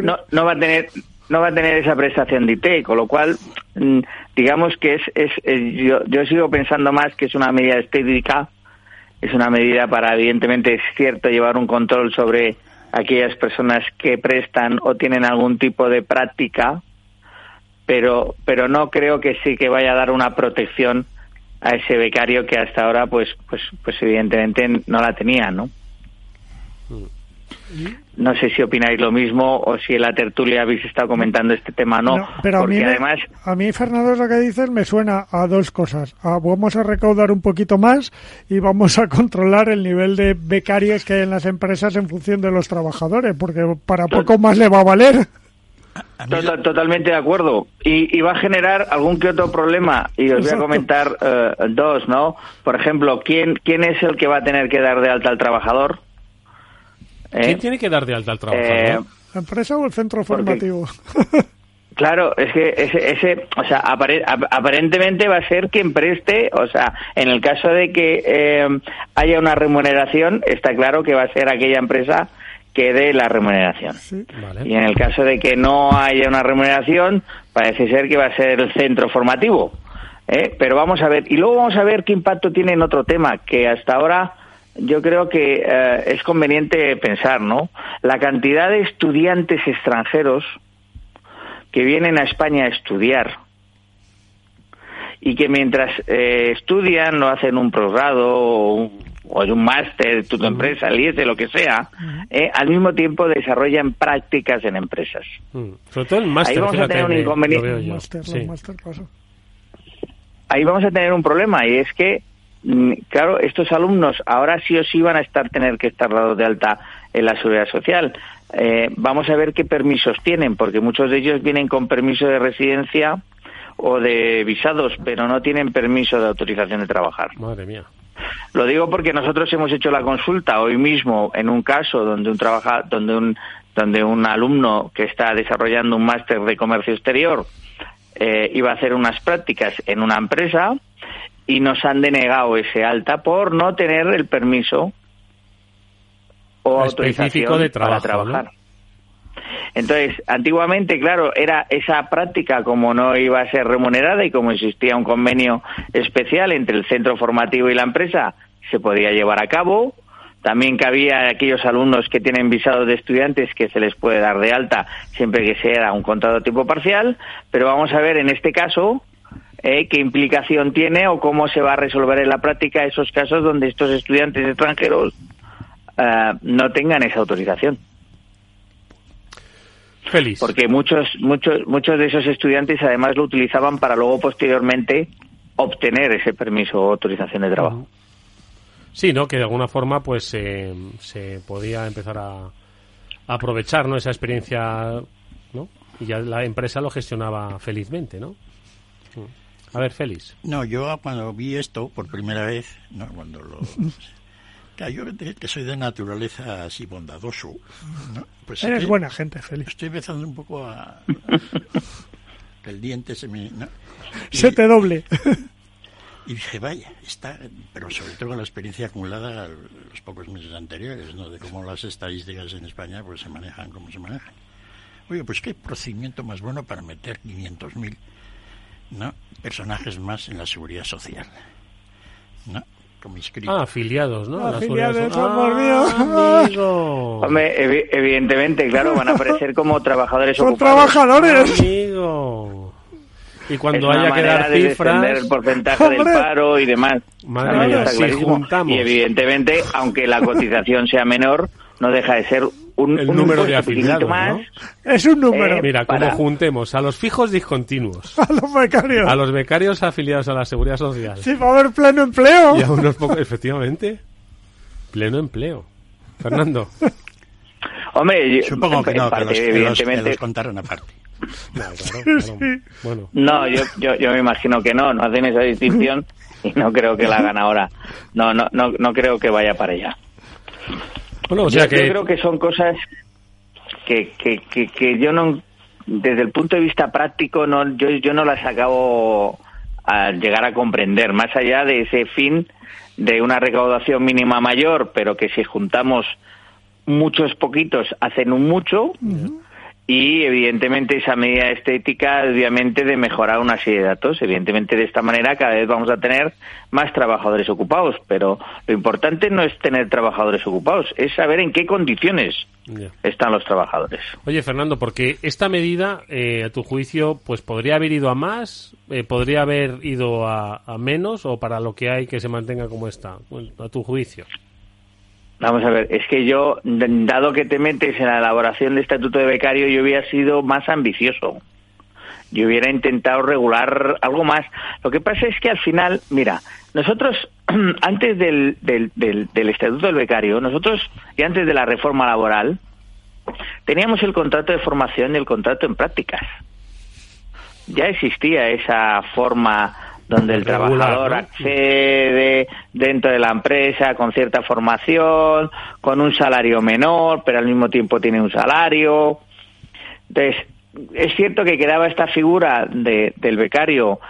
¿No? ¿No? va a tener no va a tener esa prestación de IT, con lo cual, mm, digamos que es, es, yo, yo, sigo pensando más que es una medida estética, es una medida para, evidentemente, es cierto, llevar un control sobre aquellas personas que prestan o tienen algún tipo de práctica, pero, pero no creo que sí que vaya a dar una protección a ese becario que hasta ahora, pues, pues, pues evidentemente no la tenía, ¿no? Mm. No sé si opináis lo mismo o si en la tertulia habéis estado comentando este tema no, no pero a mí, además... a mí, Fernando, lo que dices me suena a dos cosas. vamos a recaudar un poquito más y vamos a (laughs) controlar el nivel de becarios que hay en las empresas en función de los trabajadores, porque para poco más le va a valer. totalmente de acuerdo. Y, va a generar algún que otro problema. Y os voy a comentar eh, dos, ¿no? Por ejemplo, ¿quién, ¿quién es el que va a tener que dar de alta al trabajador? ¿Quién ¿Eh? tiene que dar de alta al trabajador? Eh, ¿La empresa o el centro formativo? (laughs) Claro, es que ese, ese o sea, aparentemente va a ser quien preste, o sea, en el caso de que eh, haya una remuneración, está claro que va a ser aquella empresa que dé la remuneración. Y en el caso de que no haya una remuneración, parece ser que va a ser el centro formativo. Pero vamos a ver, y luego vamos a ver qué impacto tiene en otro tema, que hasta ahora yo creo que eh, es conveniente pensar, ¿no? La cantidad de estudiantes extranjeros que vienen a España a estudiar y que mientras eh, estudian no hacen un posgrado o un o un máster, tu, tu empresa, el IES, lo que sea, eh, al mismo tiempo desarrollan prácticas en empresas. Mm. Sobre todo el máster, Ahí vamos a tener un inconveniente. ahí vamos a tener un problema y es que, claro, estos alumnos ahora sí o sí van a estar tener que estar dados de alta en la seguridad social. Eh, vamos a ver qué permisos tienen, porque muchos de ellos vienen con permiso de residencia o de visados, pero no tienen permiso de autorización de trabajar. Madre mía. Lo digo porque nosotros hemos hecho la consulta hoy mismo en un caso donde un trabaja, donde un donde un alumno que está desarrollando un máster de comercio exterior eh, iba a hacer unas prácticas en una empresa y nos han denegado ese alta por no tener el permiso o autorización de trabajo, para trabajar. Entonces, antiguamente, claro, era esa práctica como no iba a ser remunerada y como existía un convenio especial entre el centro formativo y la empresa, se podía llevar a cabo. También cabía aquellos alumnos que tienen visados de estudiantes que se les puede dar de alta siempre que sea un contrato a tiempo parcial. Pero vamos a ver en este caso eh, qué implicación tiene o cómo se va a resolver en la práctica esos casos donde estos estudiantes extranjeros eh, no tengan esa autorización. Feliz. Porque muchos, muchos, muchos de esos estudiantes además lo utilizaban para luego posteriormente obtener ese permiso o autorización de trabajo. Sí, ¿no? Que de alguna forma pues eh, se podía empezar a, a aprovechar, ¿no? Esa experiencia, ¿no? Y ya la empresa lo gestionaba felizmente, ¿no? A ver, Félix. No, yo cuando vi esto por primera vez, ¿no? cuando lo... (laughs) Claro, yo de- que soy de naturaleza así bondadoso, ¿no? Pues Eres estoy- buena gente, Félix. Estoy empezando un poco a... (laughs) que el diente se me... ¿no? Y- (laughs) Se te doble. Y dije, vaya, está, pero sobre todo con la experiencia acumulada los pocos meses anteriores, ¿no? De cómo las estadísticas en España pues se manejan como se manejan. Oye, pues qué procedimiento más bueno para meter 500.000 ¿no? personajes más en la seguridad social, ¿no? Como inscritos. Ah, afiliados, ¿no? A la Afiliados. Ah, amigo. Hombre, evi- evidentemente, claro, van a aparecer como trabajadores Son ocupados. trabajadores. Amigo. Y cuando es una haya que manera dar de cifras... el porcentaje del paro y demás. Madre mía, si juntamos- Y evidentemente, aunque la cotización sea menor, no deja de ser un, El un número de afiliados, más. ¿no? Es un número. Eh, Mira, como para- juntemos a los fijos discontinuos, (laughs) A los becarios. a los becarios afiliados a la seguridad social Sí, va a haber pleno empleo. y a unos pocos, efectivamente, pleno empleo. Fernando. (laughs) Hombre, yo- Supongo que en no, que parte, que los- que evidentemente. los contaron aparte. (laughs) Claro, claro, claro. Bueno, No, yo, yo, yo me imagino que no, no hacen esa distinción y no creo que la hagan ahora. No, no, no, no creo que vaya para allá. Bueno, o sea yo, que... yo creo que son cosas que, que, que, que yo no, desde el punto de vista práctico, no, yo, yo no las acabo a llegar a comprender, más allá de ese fin de una recaudación mínima mayor, pero que si juntamos muchos poquitos hacen un mucho. Y evidentemente esa medida estética, obviamente, de mejorar una serie de datos. Evidentemente, de esta manera cada vez vamos a tener más trabajadores ocupados. Pero lo importante no es tener trabajadores ocupados, es saber en qué condiciones están los trabajadores. Oye, Fernando, porque esta medida, eh, a tu juicio, pues podría haber ido a más, eh, podría haber ido a, a menos, o para lo que hay que se mantenga como está, Bueno, a tu juicio. Vamos a ver, es que yo, dado que te metes en la elaboración de estatuto de becario, yo hubiera sido más ambicioso. Yo hubiera intentado regular algo más. Lo que pasa es que al final, mira, nosotros, (clears throat) antes del, del, del, del estatuto del becario, nosotros, y antes de la reforma laboral, teníamos el contrato de formación y el contrato en prácticas. Ya existía esa forma donde el Regular, trabajador ¿no? accede dentro de la empresa con cierta formación, con un salario menor, pero al mismo tiempo tiene un salario. Entonces, es cierto que quedaba esta figura de, del becario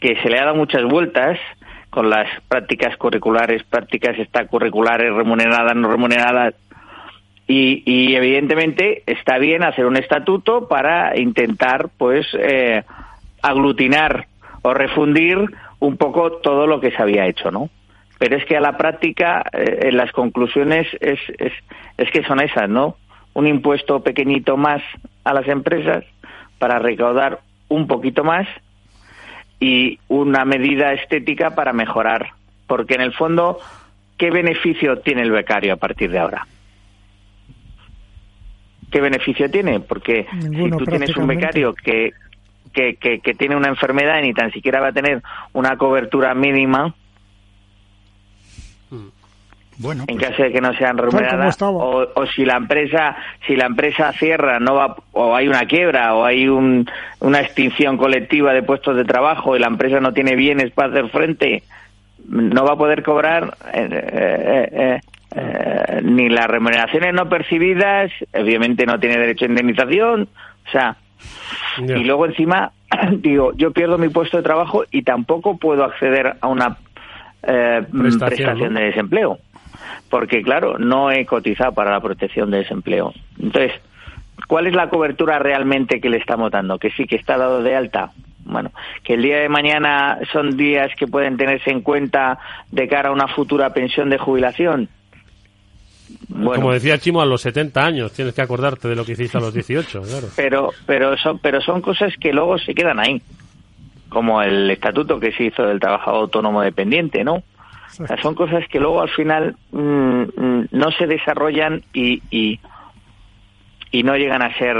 que se le ha dado muchas vueltas con las prácticas curriculares, prácticas extracurriculares, remuneradas, no remuneradas, y, y evidentemente está bien hacer un estatuto para intentar, pues, eh, aglutinar o refundir un poco todo lo que se había hecho, ¿no? Pero es que a la práctica, eh, en las conclusiones es, es, es que son esas, ¿no? Un impuesto pequeñito más a las empresas para recaudar un poquito más y una medida estética para mejorar. Porque en el fondo ¿qué beneficio tiene el becario a partir de ahora? ¿Qué beneficio tiene? Porque Ninguno, si tú tienes un becario que, que, que, que tiene una enfermedad y ni tan siquiera va a tener una cobertura mínima, Bueno, en pues, caso de que no sean remuneradas o, o si la empresa si la empresa cierra no va o hay una quiebra o hay un, una extinción colectiva de puestos de trabajo y la empresa no tiene bienes para hacer frente no va a poder cobrar eh, eh, eh, eh, ni las remuneraciones no percibidas obviamente no tiene derecho a indemnización o sea Y luego encima (clears throat) digo yo pierdo mi puesto de trabajo y tampoco puedo acceder a una eh, Prestación, prestación ¿no? de desempleo. Porque claro no he cotizado para la protección de desempleo. Entonces cuál es la cobertura realmente que le estamos dando que sí que está dado de alta. Bueno que el día de mañana son días que pueden tenerse en cuenta de cara a una futura pensión de jubilación bueno. Como decía Chimo, a los 70 años tienes que acordarte de lo que hiciste a los 18, claro. (laughs) pero pero son pero son cosas que luego se quedan ahí. Como el estatuto que se hizo del trabajador autónomo dependiente no o sea, son cosas que luego al final mm, mm, no se desarrollan y, y y no llegan a ser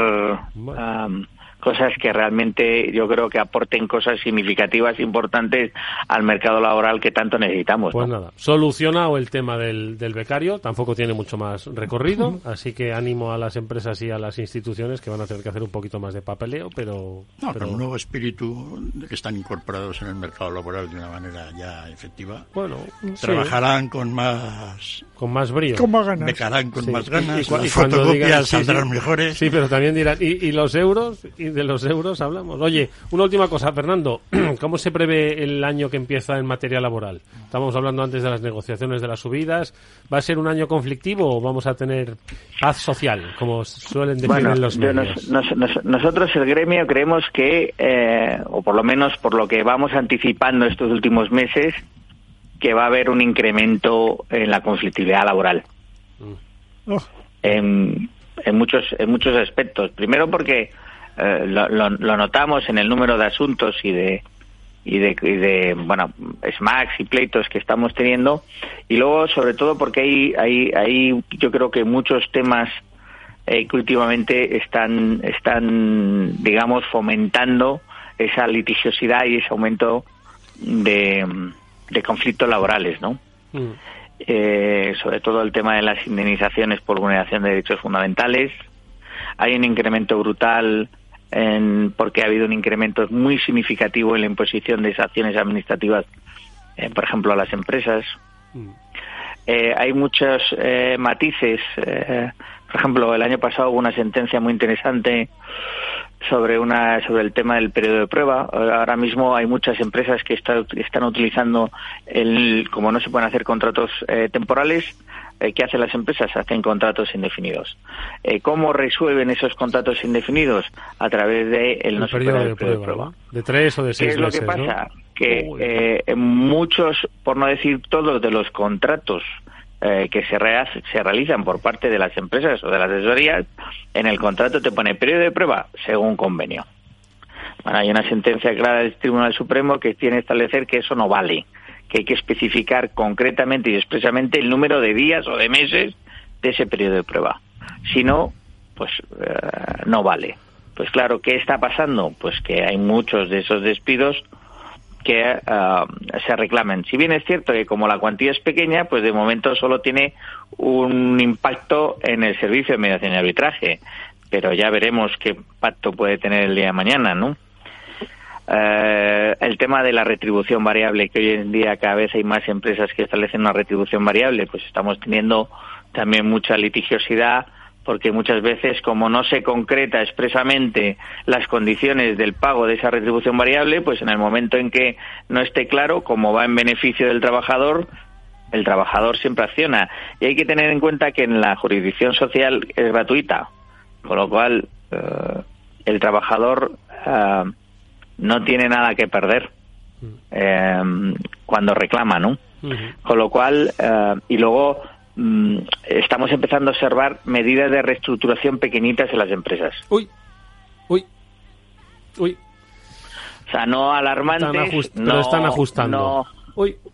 cosas que realmente yo creo que aporten cosas significativas importantes al mercado laboral que tanto necesitamos Pues ¿no? nada, solucionado el tema del, del becario, tampoco tiene mucho más recorrido, así que ánimo a las empresas y a las instituciones que van a tener que hacer un poquito más de papeleo, pero... no, pero con un nuevo espíritu de que están incorporados en el mercado laboral de una manera ya efectiva. Bueno, sí, Trabajarán con más, con más brío. Con más ganas. becarán con Sí. más ganas, Y las y cuando fotocopias digan- sí, saldrán sí. mejores. Sí, pero también dirán, ¿y, y los euros? Y de los euros hablamos. Oye, una última cosa, Fernando. (clears throat) ¿Cómo se prevé el año que empieza en materia laboral? Estábamos hablando antes de las negociaciones de las subidas. ¿Va a ser un año conflictivo o vamos a tener paz social, como suelen decir Bueno, en los medios? nos- nos- nos- nosotros el gremio creemos que, eh, o por lo menos por lo que vamos anticipando estos últimos meses, que va a haber un incremento en la conflictividad laboral Oh, en, en muchos en muchos aspectos. Primero porque eh, lo, lo- lo notamos en el número de asuntos y de y de, y de bueno smacks y pleitos que estamos teniendo y luego sobre todo porque hay hay hay yo creo que muchos temas eh, que últimamente están están digamos fomentando esa litigiosidad y ese aumento de, de conflictos laborales, ¿no? Mm. eh, sobre todo el tema de las indemnizaciones por vulneración de derechos fundamentales. Hay un incremento brutal en, porque ha habido un incremento muy significativo en la imposición de sanciones administrativas, eh, por ejemplo, a las empresas. Eh, hay muchos eh, matices. eh, por ejemplo, el año pasado hubo una sentencia muy interesante sobre una sobre el tema del periodo de prueba. Ahora mismo hay muchas empresas que está- están utilizando el como no se pueden hacer contratos eh, temporales. eh, ¿Qué hacen las empresas? Hacen contratos indefinidos. Eh, ¿Cómo resuelven esos contratos indefinidos? A través de el, El no periodo de el periodo de prueba. ¿no? De tres o de ¿Qué seis es lo que ¿no? pasa? Que Uy. eh, muchos, por no decir todos, de los contratos eh, que se, rea- se realizan por parte de las empresas o de las asesorías, en el contrato te pone periodo de prueba según convenio. Bueno, hay una sentencia clara del Tribunal Supremo que tiene que establecer que eso no vale, que hay que especificar concretamente y expresamente el número de días o de meses de ese periodo de prueba. Si no, pues eh, no vale. Pues claro, ¿qué está pasando? Pues que hay muchos de esos despidos que ah, se reclamen. Si bien es cierto que como la cuantía es pequeña, pues de momento solo tiene un impacto en el servicio de mediación y arbitraje, pero ya veremos qué impacto puede tener el día de mañana, ¿no? Eh, el tema de la retribución variable, que hoy en día cada vez hay más empresas que establecen una retribución variable, pues estamos teniendo también mucha litigiosidad porque muchas veces como no se concreta expresamente las condiciones del pago de esa retribución variable, pues en el momento en que no esté claro cómo va en beneficio del trabajador, el trabajador siempre acciona. Y hay que tener en cuenta que en la jurisdicción social es gratuita, con lo cual eh, el trabajador eh, no tiene nada que perder eh, cuando reclama, ¿no? Con lo cual, eh, y luego mm, estamos empezando a observar medidas de reestructuración pequeñitas en las empresas. Uy, uy, uy. O sea, no alarmantes. Están no, pero están ajustando. No,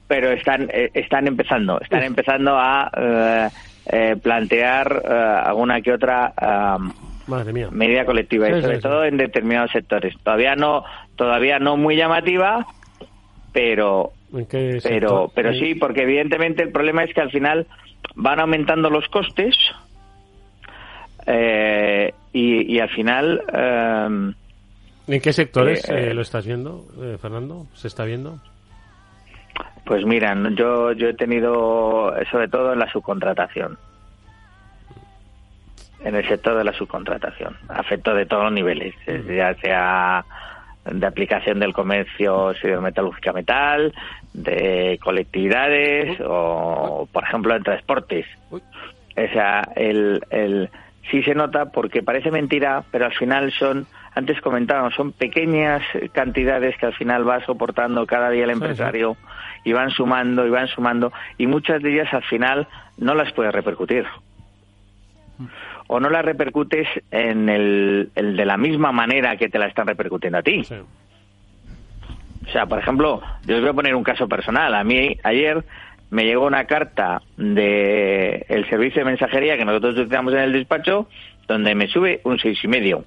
pero están eh, están empezando, están empezando a eh, eh, plantear alguna que otra medida colectiva y sobre todo en determinados sectores. Todavía no todavía no muy llamativa, pero pero pero sí, porque evidentemente el problema es que al final van aumentando los costes y, y, al final ¿En qué sectores lo estás viendo, Fernando? ¿Se está viendo? Pues mira, yo, yo he tenido, sobre todo en la subcontratación, en el sector de la subcontratación, afecto de todos los niveles, ya sea de aplicación del comercio metalúrgica metal, de colectividades o, por ejemplo, en transportes. O sea, el, el, sí se nota porque parece mentira, pero al final son, antes comentábamos, son pequeñas cantidades que al final va soportando cada día el empresario y van sumando y van sumando y muchas de ellas al final no las puedes repercutir o no las repercutes en el, de la misma manera que te la están repercutiendo a ti. O sea, por ejemplo, yo os voy a poner un caso personal. A mí ayer me llegó una carta de el servicio de mensajería que nosotros utilizamos en el despacho donde me sube un seis y medio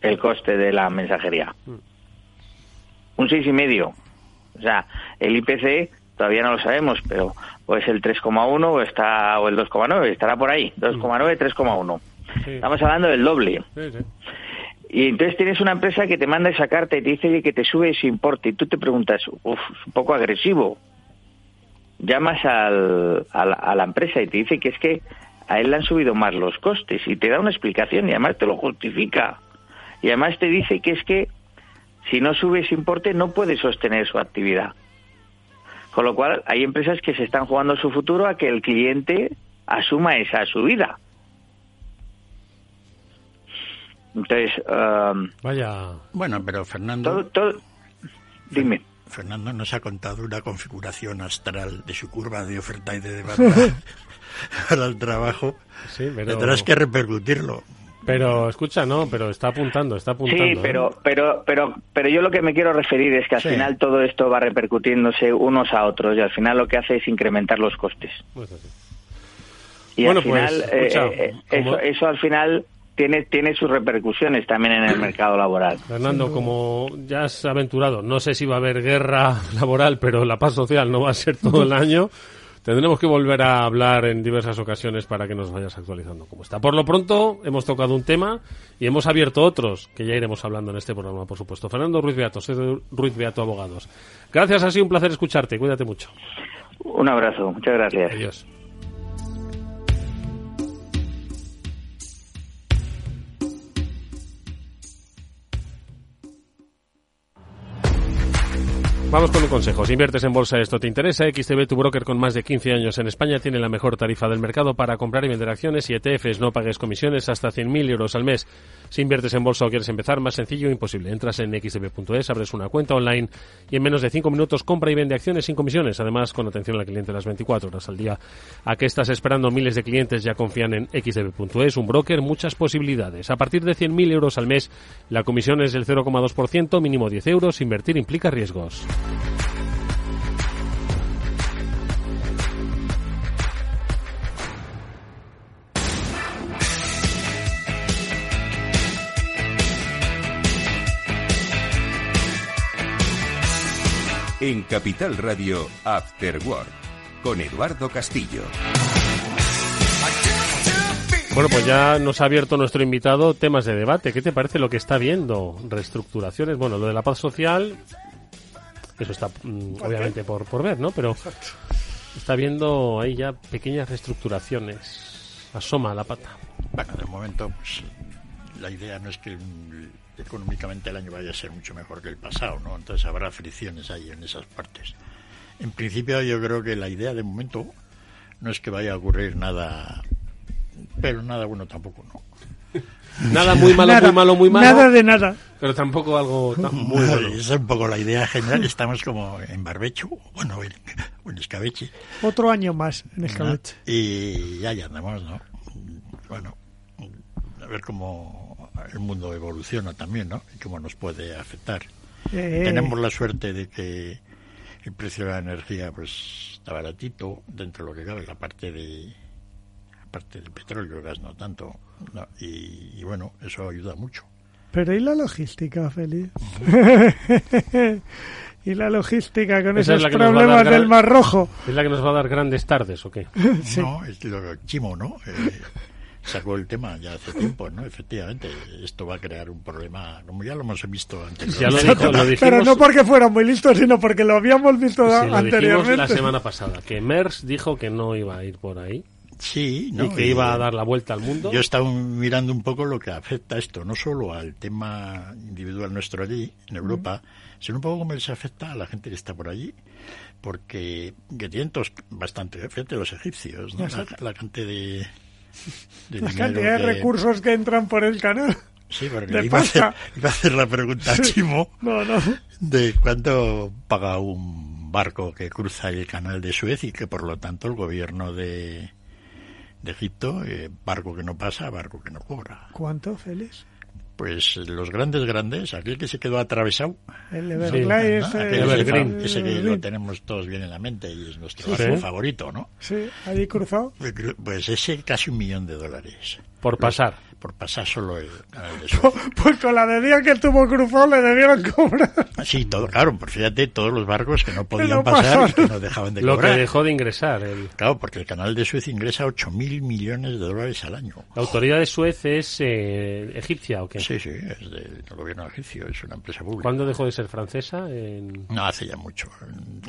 el coste de la mensajería. Mm. Un seis y medio. O sea, el IPC todavía no lo sabemos, pero o es el 3,1 o está o el 2,9, estará por ahí, 2,9, 3,1. Estamos hablando del doble. Y entonces tienes una empresa que te manda esa carta y te dice que te sube ese importe y tú te preguntas, uff, es un poco agresivo. Llamas al, a, la, empresa y te dice que es que a él le han subido más los costes y te da una explicación y además te lo justifica. Y además te dice que es que si no sube ese importe no puede sostener su actividad. Con lo cual hay empresas que se están jugando su futuro a que el cliente asuma esa subida. Entonces, um, vaya. Bueno, pero Fernando. dime. Fernando nos ha contado una configuración astral de su curva de oferta y de demanda (laughs) (laughs) para el trabajo. Sí, pero... Tendrás que repercutirlo. Pero escucha, no, pero está apuntando, está apuntando. Sí, pero, ¿eh? pero, pero, pero yo lo que me quiero referir es que al final todo esto va repercutiéndose unos a otros y al final lo que hace es incrementar los costes. Pues y al final, pues, eh, eh, eso, al final tiene, tiene sus repercusiones también en el mercado laboral. Fernando, como ya has aventurado, no sé si va a haber guerra (laughs) laboral, pero la paz social no va a ser todo el año. Tendremos que volver a hablar en diversas ocasiones para que nos vayas actualizando cómo está. Por lo pronto, hemos tocado un tema y hemos abierto otros que ya iremos hablando en este programa, por supuesto. Fernando Ruiz Beato, soy Ruiz Beato Abogados. Gracias, ha sido un placer escucharte. Cuídate mucho. Un abrazo, muchas gracias. Adiós. Vamos con un consejo. Si inviertes en bolsa, esto te interesa. XTB, tu broker con más de 15 años en España, tiene la mejor tarifa del mercado para comprar y vender acciones y ETFs. No pagues comisiones hasta 100.000 euros al mes. Si inviertes en bolsa o quieres empezar, más sencillo imposible. Entras en xtb.es, abres una cuenta online y en menos de 5 minutos compra y vende acciones sin comisiones. Además, con atención al cliente las 24 horas al día. ¿A qué estás esperando? Miles de clientes ya confían en xtb.es, un broker, muchas posibilidades. A partir de 100.000 euros al mes, la comisión es del 0,2%, mínimo 10 euros. Invertir implica riesgos. En Capital Radio After Work con Eduardo Castillo. Bueno, pues ya nos ha abierto nuestro invitado temas de debate. ¿Qué te parece lo que está viendo? Reestructuraciones, bueno, lo de la paz social, eso está mm, obviamente por, por ver, ¿no? Pero está viendo ahí ya pequeñas reestructuraciones. Asoma la pata. Bueno, de momento, pues la idea no es que económicamente el año vaya a ser mucho mejor que el pasado, ¿no? Entonces habrá fricciones ahí en esas partes. En principio yo creo que la idea de momento no es que vaya a ocurrir nada, pero nada bueno tampoco, ¿no? (laughs) Nada muy malo, muy malo, muy malo. Nada de nada. Pero tampoco algo tan muy malo. Esa es un poco la idea general. Estamos como en barbecho, bueno, en, escabeche. Otro año más en escabeche. Y ya, ya andamos, ¿no? Bueno, a ver cómo el mundo evoluciona también, ¿no? Y cómo nos puede afectar. Eh. Tenemos la suerte de que el precio de la energía pues está baratito dentro de lo que cabe la parte de la parte del petróleo el gas no tanto no, y, y, bueno eso ayuda mucho pero y la logística Félix (laughs) y la logística con Esa esos es problemas del gran- Mar Rojo ¿Es la que nos va a dar grandes tardes o qué? (laughs) no es lo chimo no Eh, (laughs) sacó el tema ya hace tiempo no efectivamente esto va a crear un problema como ya lo hemos visto anteriormente Ya lo dijo- lo (laughs) dijimos- pero no porque fueran muy listos sino porque lo habíamos visto Sí, lo dijimos anteriormente la semana pasada, que Mers dijo que no iba a ir por ahí. Sí, y ¿no? que Y, iba a dar la vuelta al mundo. Yo he estado mirando un poco lo que afecta esto, no solo al tema individual nuestro allí, en Europa, sino un poco cómo les afecta a la gente que está por allí, porque que tienen todos bastante, fíjate los egipcios, ¿no? la, la cantidad de, de la cantidad de que- recursos que entran por el canal Sí, porque de iba a, hacer, pasta. iba a hacer la pregunta a Sí. Chimo no no de cuánto paga un barco que cruza el canal de Suez y que por lo tanto el gobierno de, de Egipto, eh, barco que no pasa, barco que no cobra. ¿cuánto Félix? Pues los grandes, grandes, aquel que se quedó atravesado. el Everglades ¿no? ese- Aquel Evergreen. ese, ese que Sí. lo tenemos todos bien en la mente y es nuestro Sí. Sí. favorito, ¿no? sí allí cruzado Pues ese casi un millón de dólares. Por pasar. Por pasar solo el canal de Suez. pues con la de día que tuvo cruzado le debieron cobrar Sí, todo, claro, pues fíjate, todos los barcos que no podían no pasar y que no dejaban de Lo que cobrar. dejó de ingresar. el- Claro, porque el canal de Suez ingresa 8.000 millones de dólares al año. La autoridad de Suez es eh, egipcia o qué? Sí, sí, es del gobierno egipcio, es una empresa pública. ¿Cuándo dejó de ser francesa? En- No, hace ya mucho.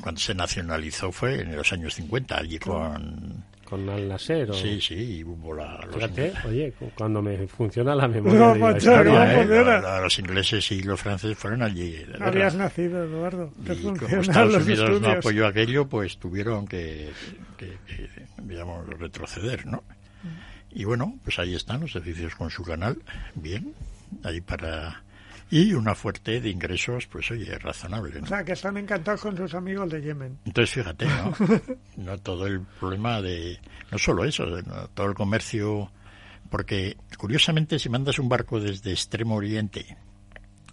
Cuando se nacionalizó fue en los años 50, allí con... ¿Con Al Nasser? o- Sí, sí, y hubo la... los- Fíjate, oye, cu- cuando me funciona la memoria No, macho, no, ¿eh? los ingleses y los franceses fueron allí. habías nacido Eduardo te y como Estados los Unidos no apoyó aquello, pues tuvieron que, que- que, digamos, retroceder, ¿no? Y bueno, pues ahí están los edificios con su canal, bien, ahí para... Y una fuerte de ingresos, pues oye, razonable, ¿no? o sea que están encantados con sus amigos de Yemen Entonces, fíjate, ¿no? (laughs) No todo el problema de... No solo eso, no todo el comercio... Porque, curiosamente, si mandas un barco desde Extremo Oriente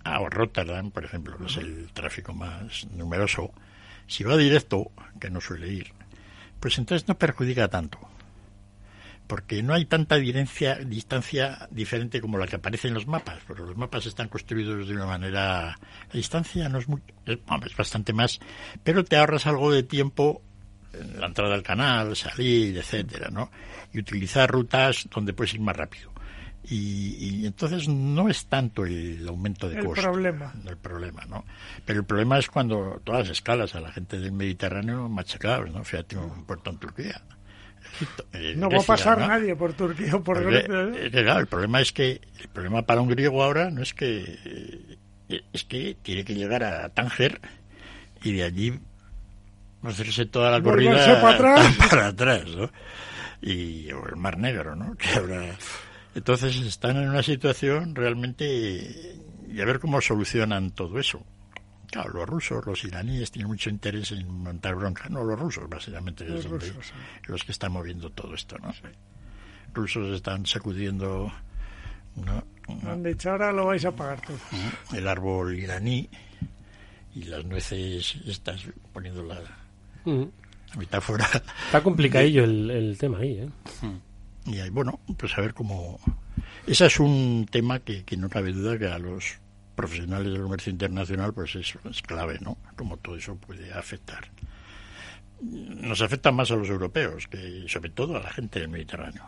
a Rotterdam, por ejemplo, que es el tráfico más numeroso, si va directo, que no suele ir, pues entonces no perjudica tanto. Porque no hay tanta distancia, distancia diferente como la que aparece en los mapas, porque los mapas están construidos de una manera... La distancia no es muy... Es, bastante más, pero te ahorras algo de tiempo en la entrada al canal, salir, etcétera, ¿no? Y utilizar rutas donde puedes ir más rápido. Y, y entonces no es tanto el aumento de El costo. problema. El problema, ¿no? Pero el problema es cuando todas las escalas a la gente del Mediterráneo machacados, ¿no? Fíjate un puerto en Turquía. Eh, no va a pasar ¿no? nadie por Turquía o por Grecia ¿eh? claro, el problema es que el problema para un griego ahora no es que es que tiene que llegar a Tánger y de allí hacerse toda la corrida para atrás. (laughs) para atrás, ¿no? Y o el Mar Negro, ¿no? Que habrá- Entonces están en una situación realmente y a ver cómo solucionan todo eso. Claro, los rusos, los iraníes tienen mucho interés en montar bronca. No, los rusos, básicamente, Los es donde- rusos, sí. los que están moviendo todo esto, ¿no? Rusos están sacudiendo ¿no? han dicho ahora lo vais a pagar todos el árbol iraní y las nueces estas poniendo la, Mm. la metáfora. Está complicadillo (laughs) el, el tema ahí, ¿eh? Y ahí, bueno, pues a ver cómo... Ese es un tema que, que no cabe duda que a los profesionales del comercio internacional pues es, es clave, ¿no? Cómo todo eso puede afectar. Nos afecta más a los europeos, que sobre todo a la gente del Mediterráneo,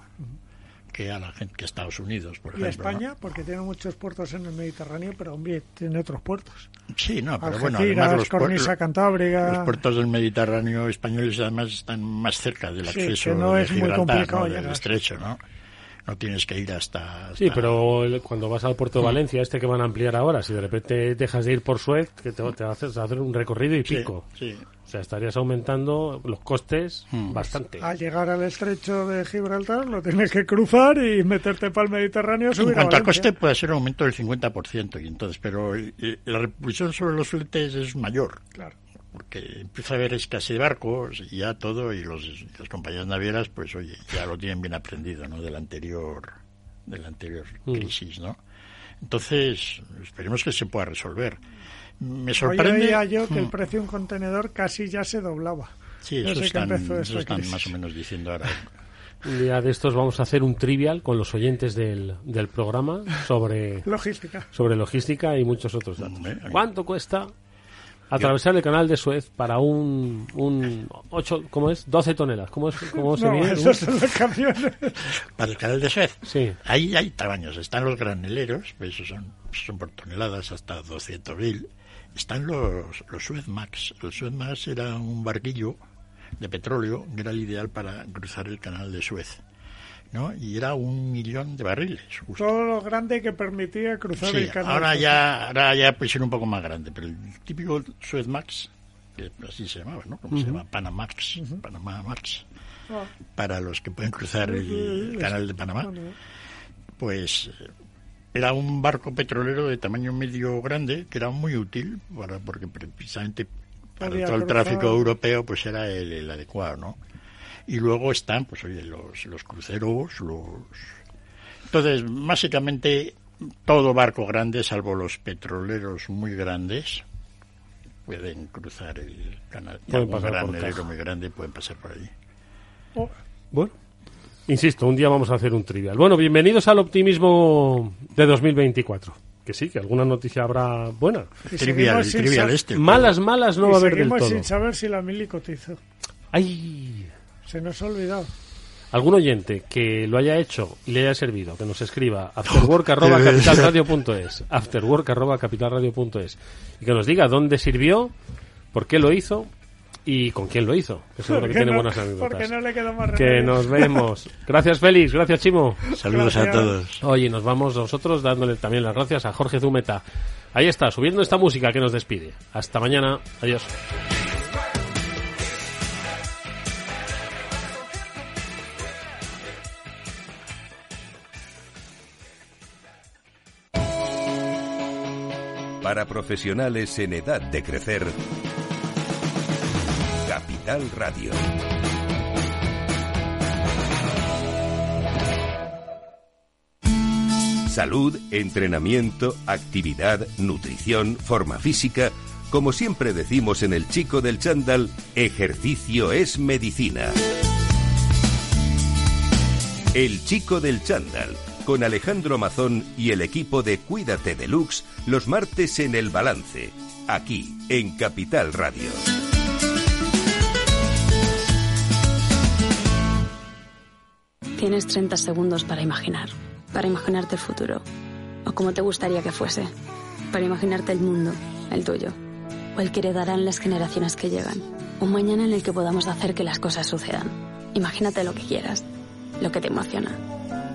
que a la gente que Estados Unidos, por y ejemplo. ¿no? España porque tiene muchos puertos en el Mediterráneo pero hombre tiene otros puertos Sí, no, pero bueno, además los, Cornisa Cantábrica los puertos del Mediterráneo españoles además están más cerca del Sí, acceso que no de es muy Gibraltar, complicado ¿no? del estrecho, ¿no? No tienes que ir hasta... Sí, pero el- cuando vas al puerto de Valencia, este que van a ampliar ahora, si de repente dejas de ir por Suez, que te, te haces hacer un recorrido y pico. sí. O sea, estarías aumentando los costes Hmm. bastante. al llegar al estrecho de Gibraltar lo tienes que cruzar y meterte para el Mediterráneo En subir a cuanto al Valencia. coste puede ser un aumento del 50%, y entonces, pero el- el- la repercusión sobre los fletes es mayor. Claro. Porque empieza a haber escasez de barcos y ya todo, y los, las compañías navieras, pues oye, ya lo tienen bien aprendido, ¿no? De la anterior, de la anterior Mm. crisis, ¿no? Entonces, esperemos que se pueda resolver. Me sorprende. Hoy yo que el Mm. precio de un contenedor casi ya se doblaba. Sí, eso que están, eso están más o menos diciendo ahora. Un día de estos vamos a hacer un trivial con los oyentes del, del programa sobre, (laughs) Logística. sobre logística y muchos otros datos. ¿Cuánto cuesta atravesar el canal de Suez para un, un 8, ¿cómo es? 12 toneladas. ¿Cómo, es, cómo se No, mide? esos son los camiones. Para el canal de Suez. Sí. Ahí hay tamaños. Están los graneleros, pues esos son, son por toneladas hasta 200.000. Están los, los Suez Max. El Suez Max era un barquillo de petróleo que era el ideal para cruzar el canal de Suez. ¿No? Y era un millón de barriles. justo. Todo lo grande que permitía cruzar Sí, el canal. ahora ya, ahora ya puede ser un poco más grande, pero el típico Suez Max, que así se llamaba, ¿no? Como se Ujú. llama Panamax, Panamá Max, Ah. para los que pueden cruzar el canal de Panamá, pues era un barco petrolero de tamaño medio grande que era muy útil para porque precisamente para Podía todo el cruzar. tráfico europeo pues era el, el adecuado, ¿no? Y luego están, pues oye, los, los cruceros, los... Entonces, básicamente, todo barco grande, salvo los petroleros muy grandes, pueden cruzar el canal. Pueden pasar granelero muy grande pueden pasar por allí. Bueno, insisto, un día vamos a hacer un trivial. Bueno, bienvenidos al optimismo de 2024. Que sí, que alguna noticia habrá buena. Trivial, trivial este, Malas, malas no Y va a haber del todo. sin saber si la mili cotizó. Ay. Se nos ha olvidado. Algún oyente que lo haya hecho y le haya servido, que nos escriba (laughs) afterwork.capitalradio.es afterwork.capitalradio.es y que nos diga dónde sirvió, por qué lo hizo y con quién lo hizo. Que seguro que Porque tiene no- buenas anécdotas. porque no le quedó más Que nos vemos. Gracias, Félix. Gracias, Chimo. Saludos a todos. Oye, nos vamos nosotros dándole también las gracias a Jorge Zumeta. Ahí está, subiendo esta música que nos despide. Hasta mañana. Adiós. Para profesionales en edad de crecer, Capital Radio. Salud, entrenamiento, actividad, nutrición, forma física. Como siempre decimos en el chico del chándal, ejercicio es medicina. El chico del chándal, con Alejandro Mazón y el equipo de Cuídate Deluxe, los martes en El Balance, aquí en Capital Radio. Tienes 30 segundos para imaginar, para imaginarte el futuro, o como te gustaría que fuese, para imaginarte el mundo, el tuyo, o el que heredarán las generaciones que llegan, un mañana en el que podamos hacer que las cosas sucedan. Imagínate lo que quieras, lo que te emociona,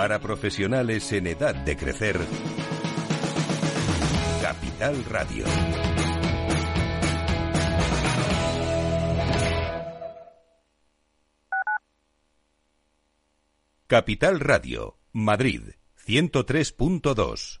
Para profesionales en edad de crecer, Capital Radio. Capital Radio, Madrid, 103.2.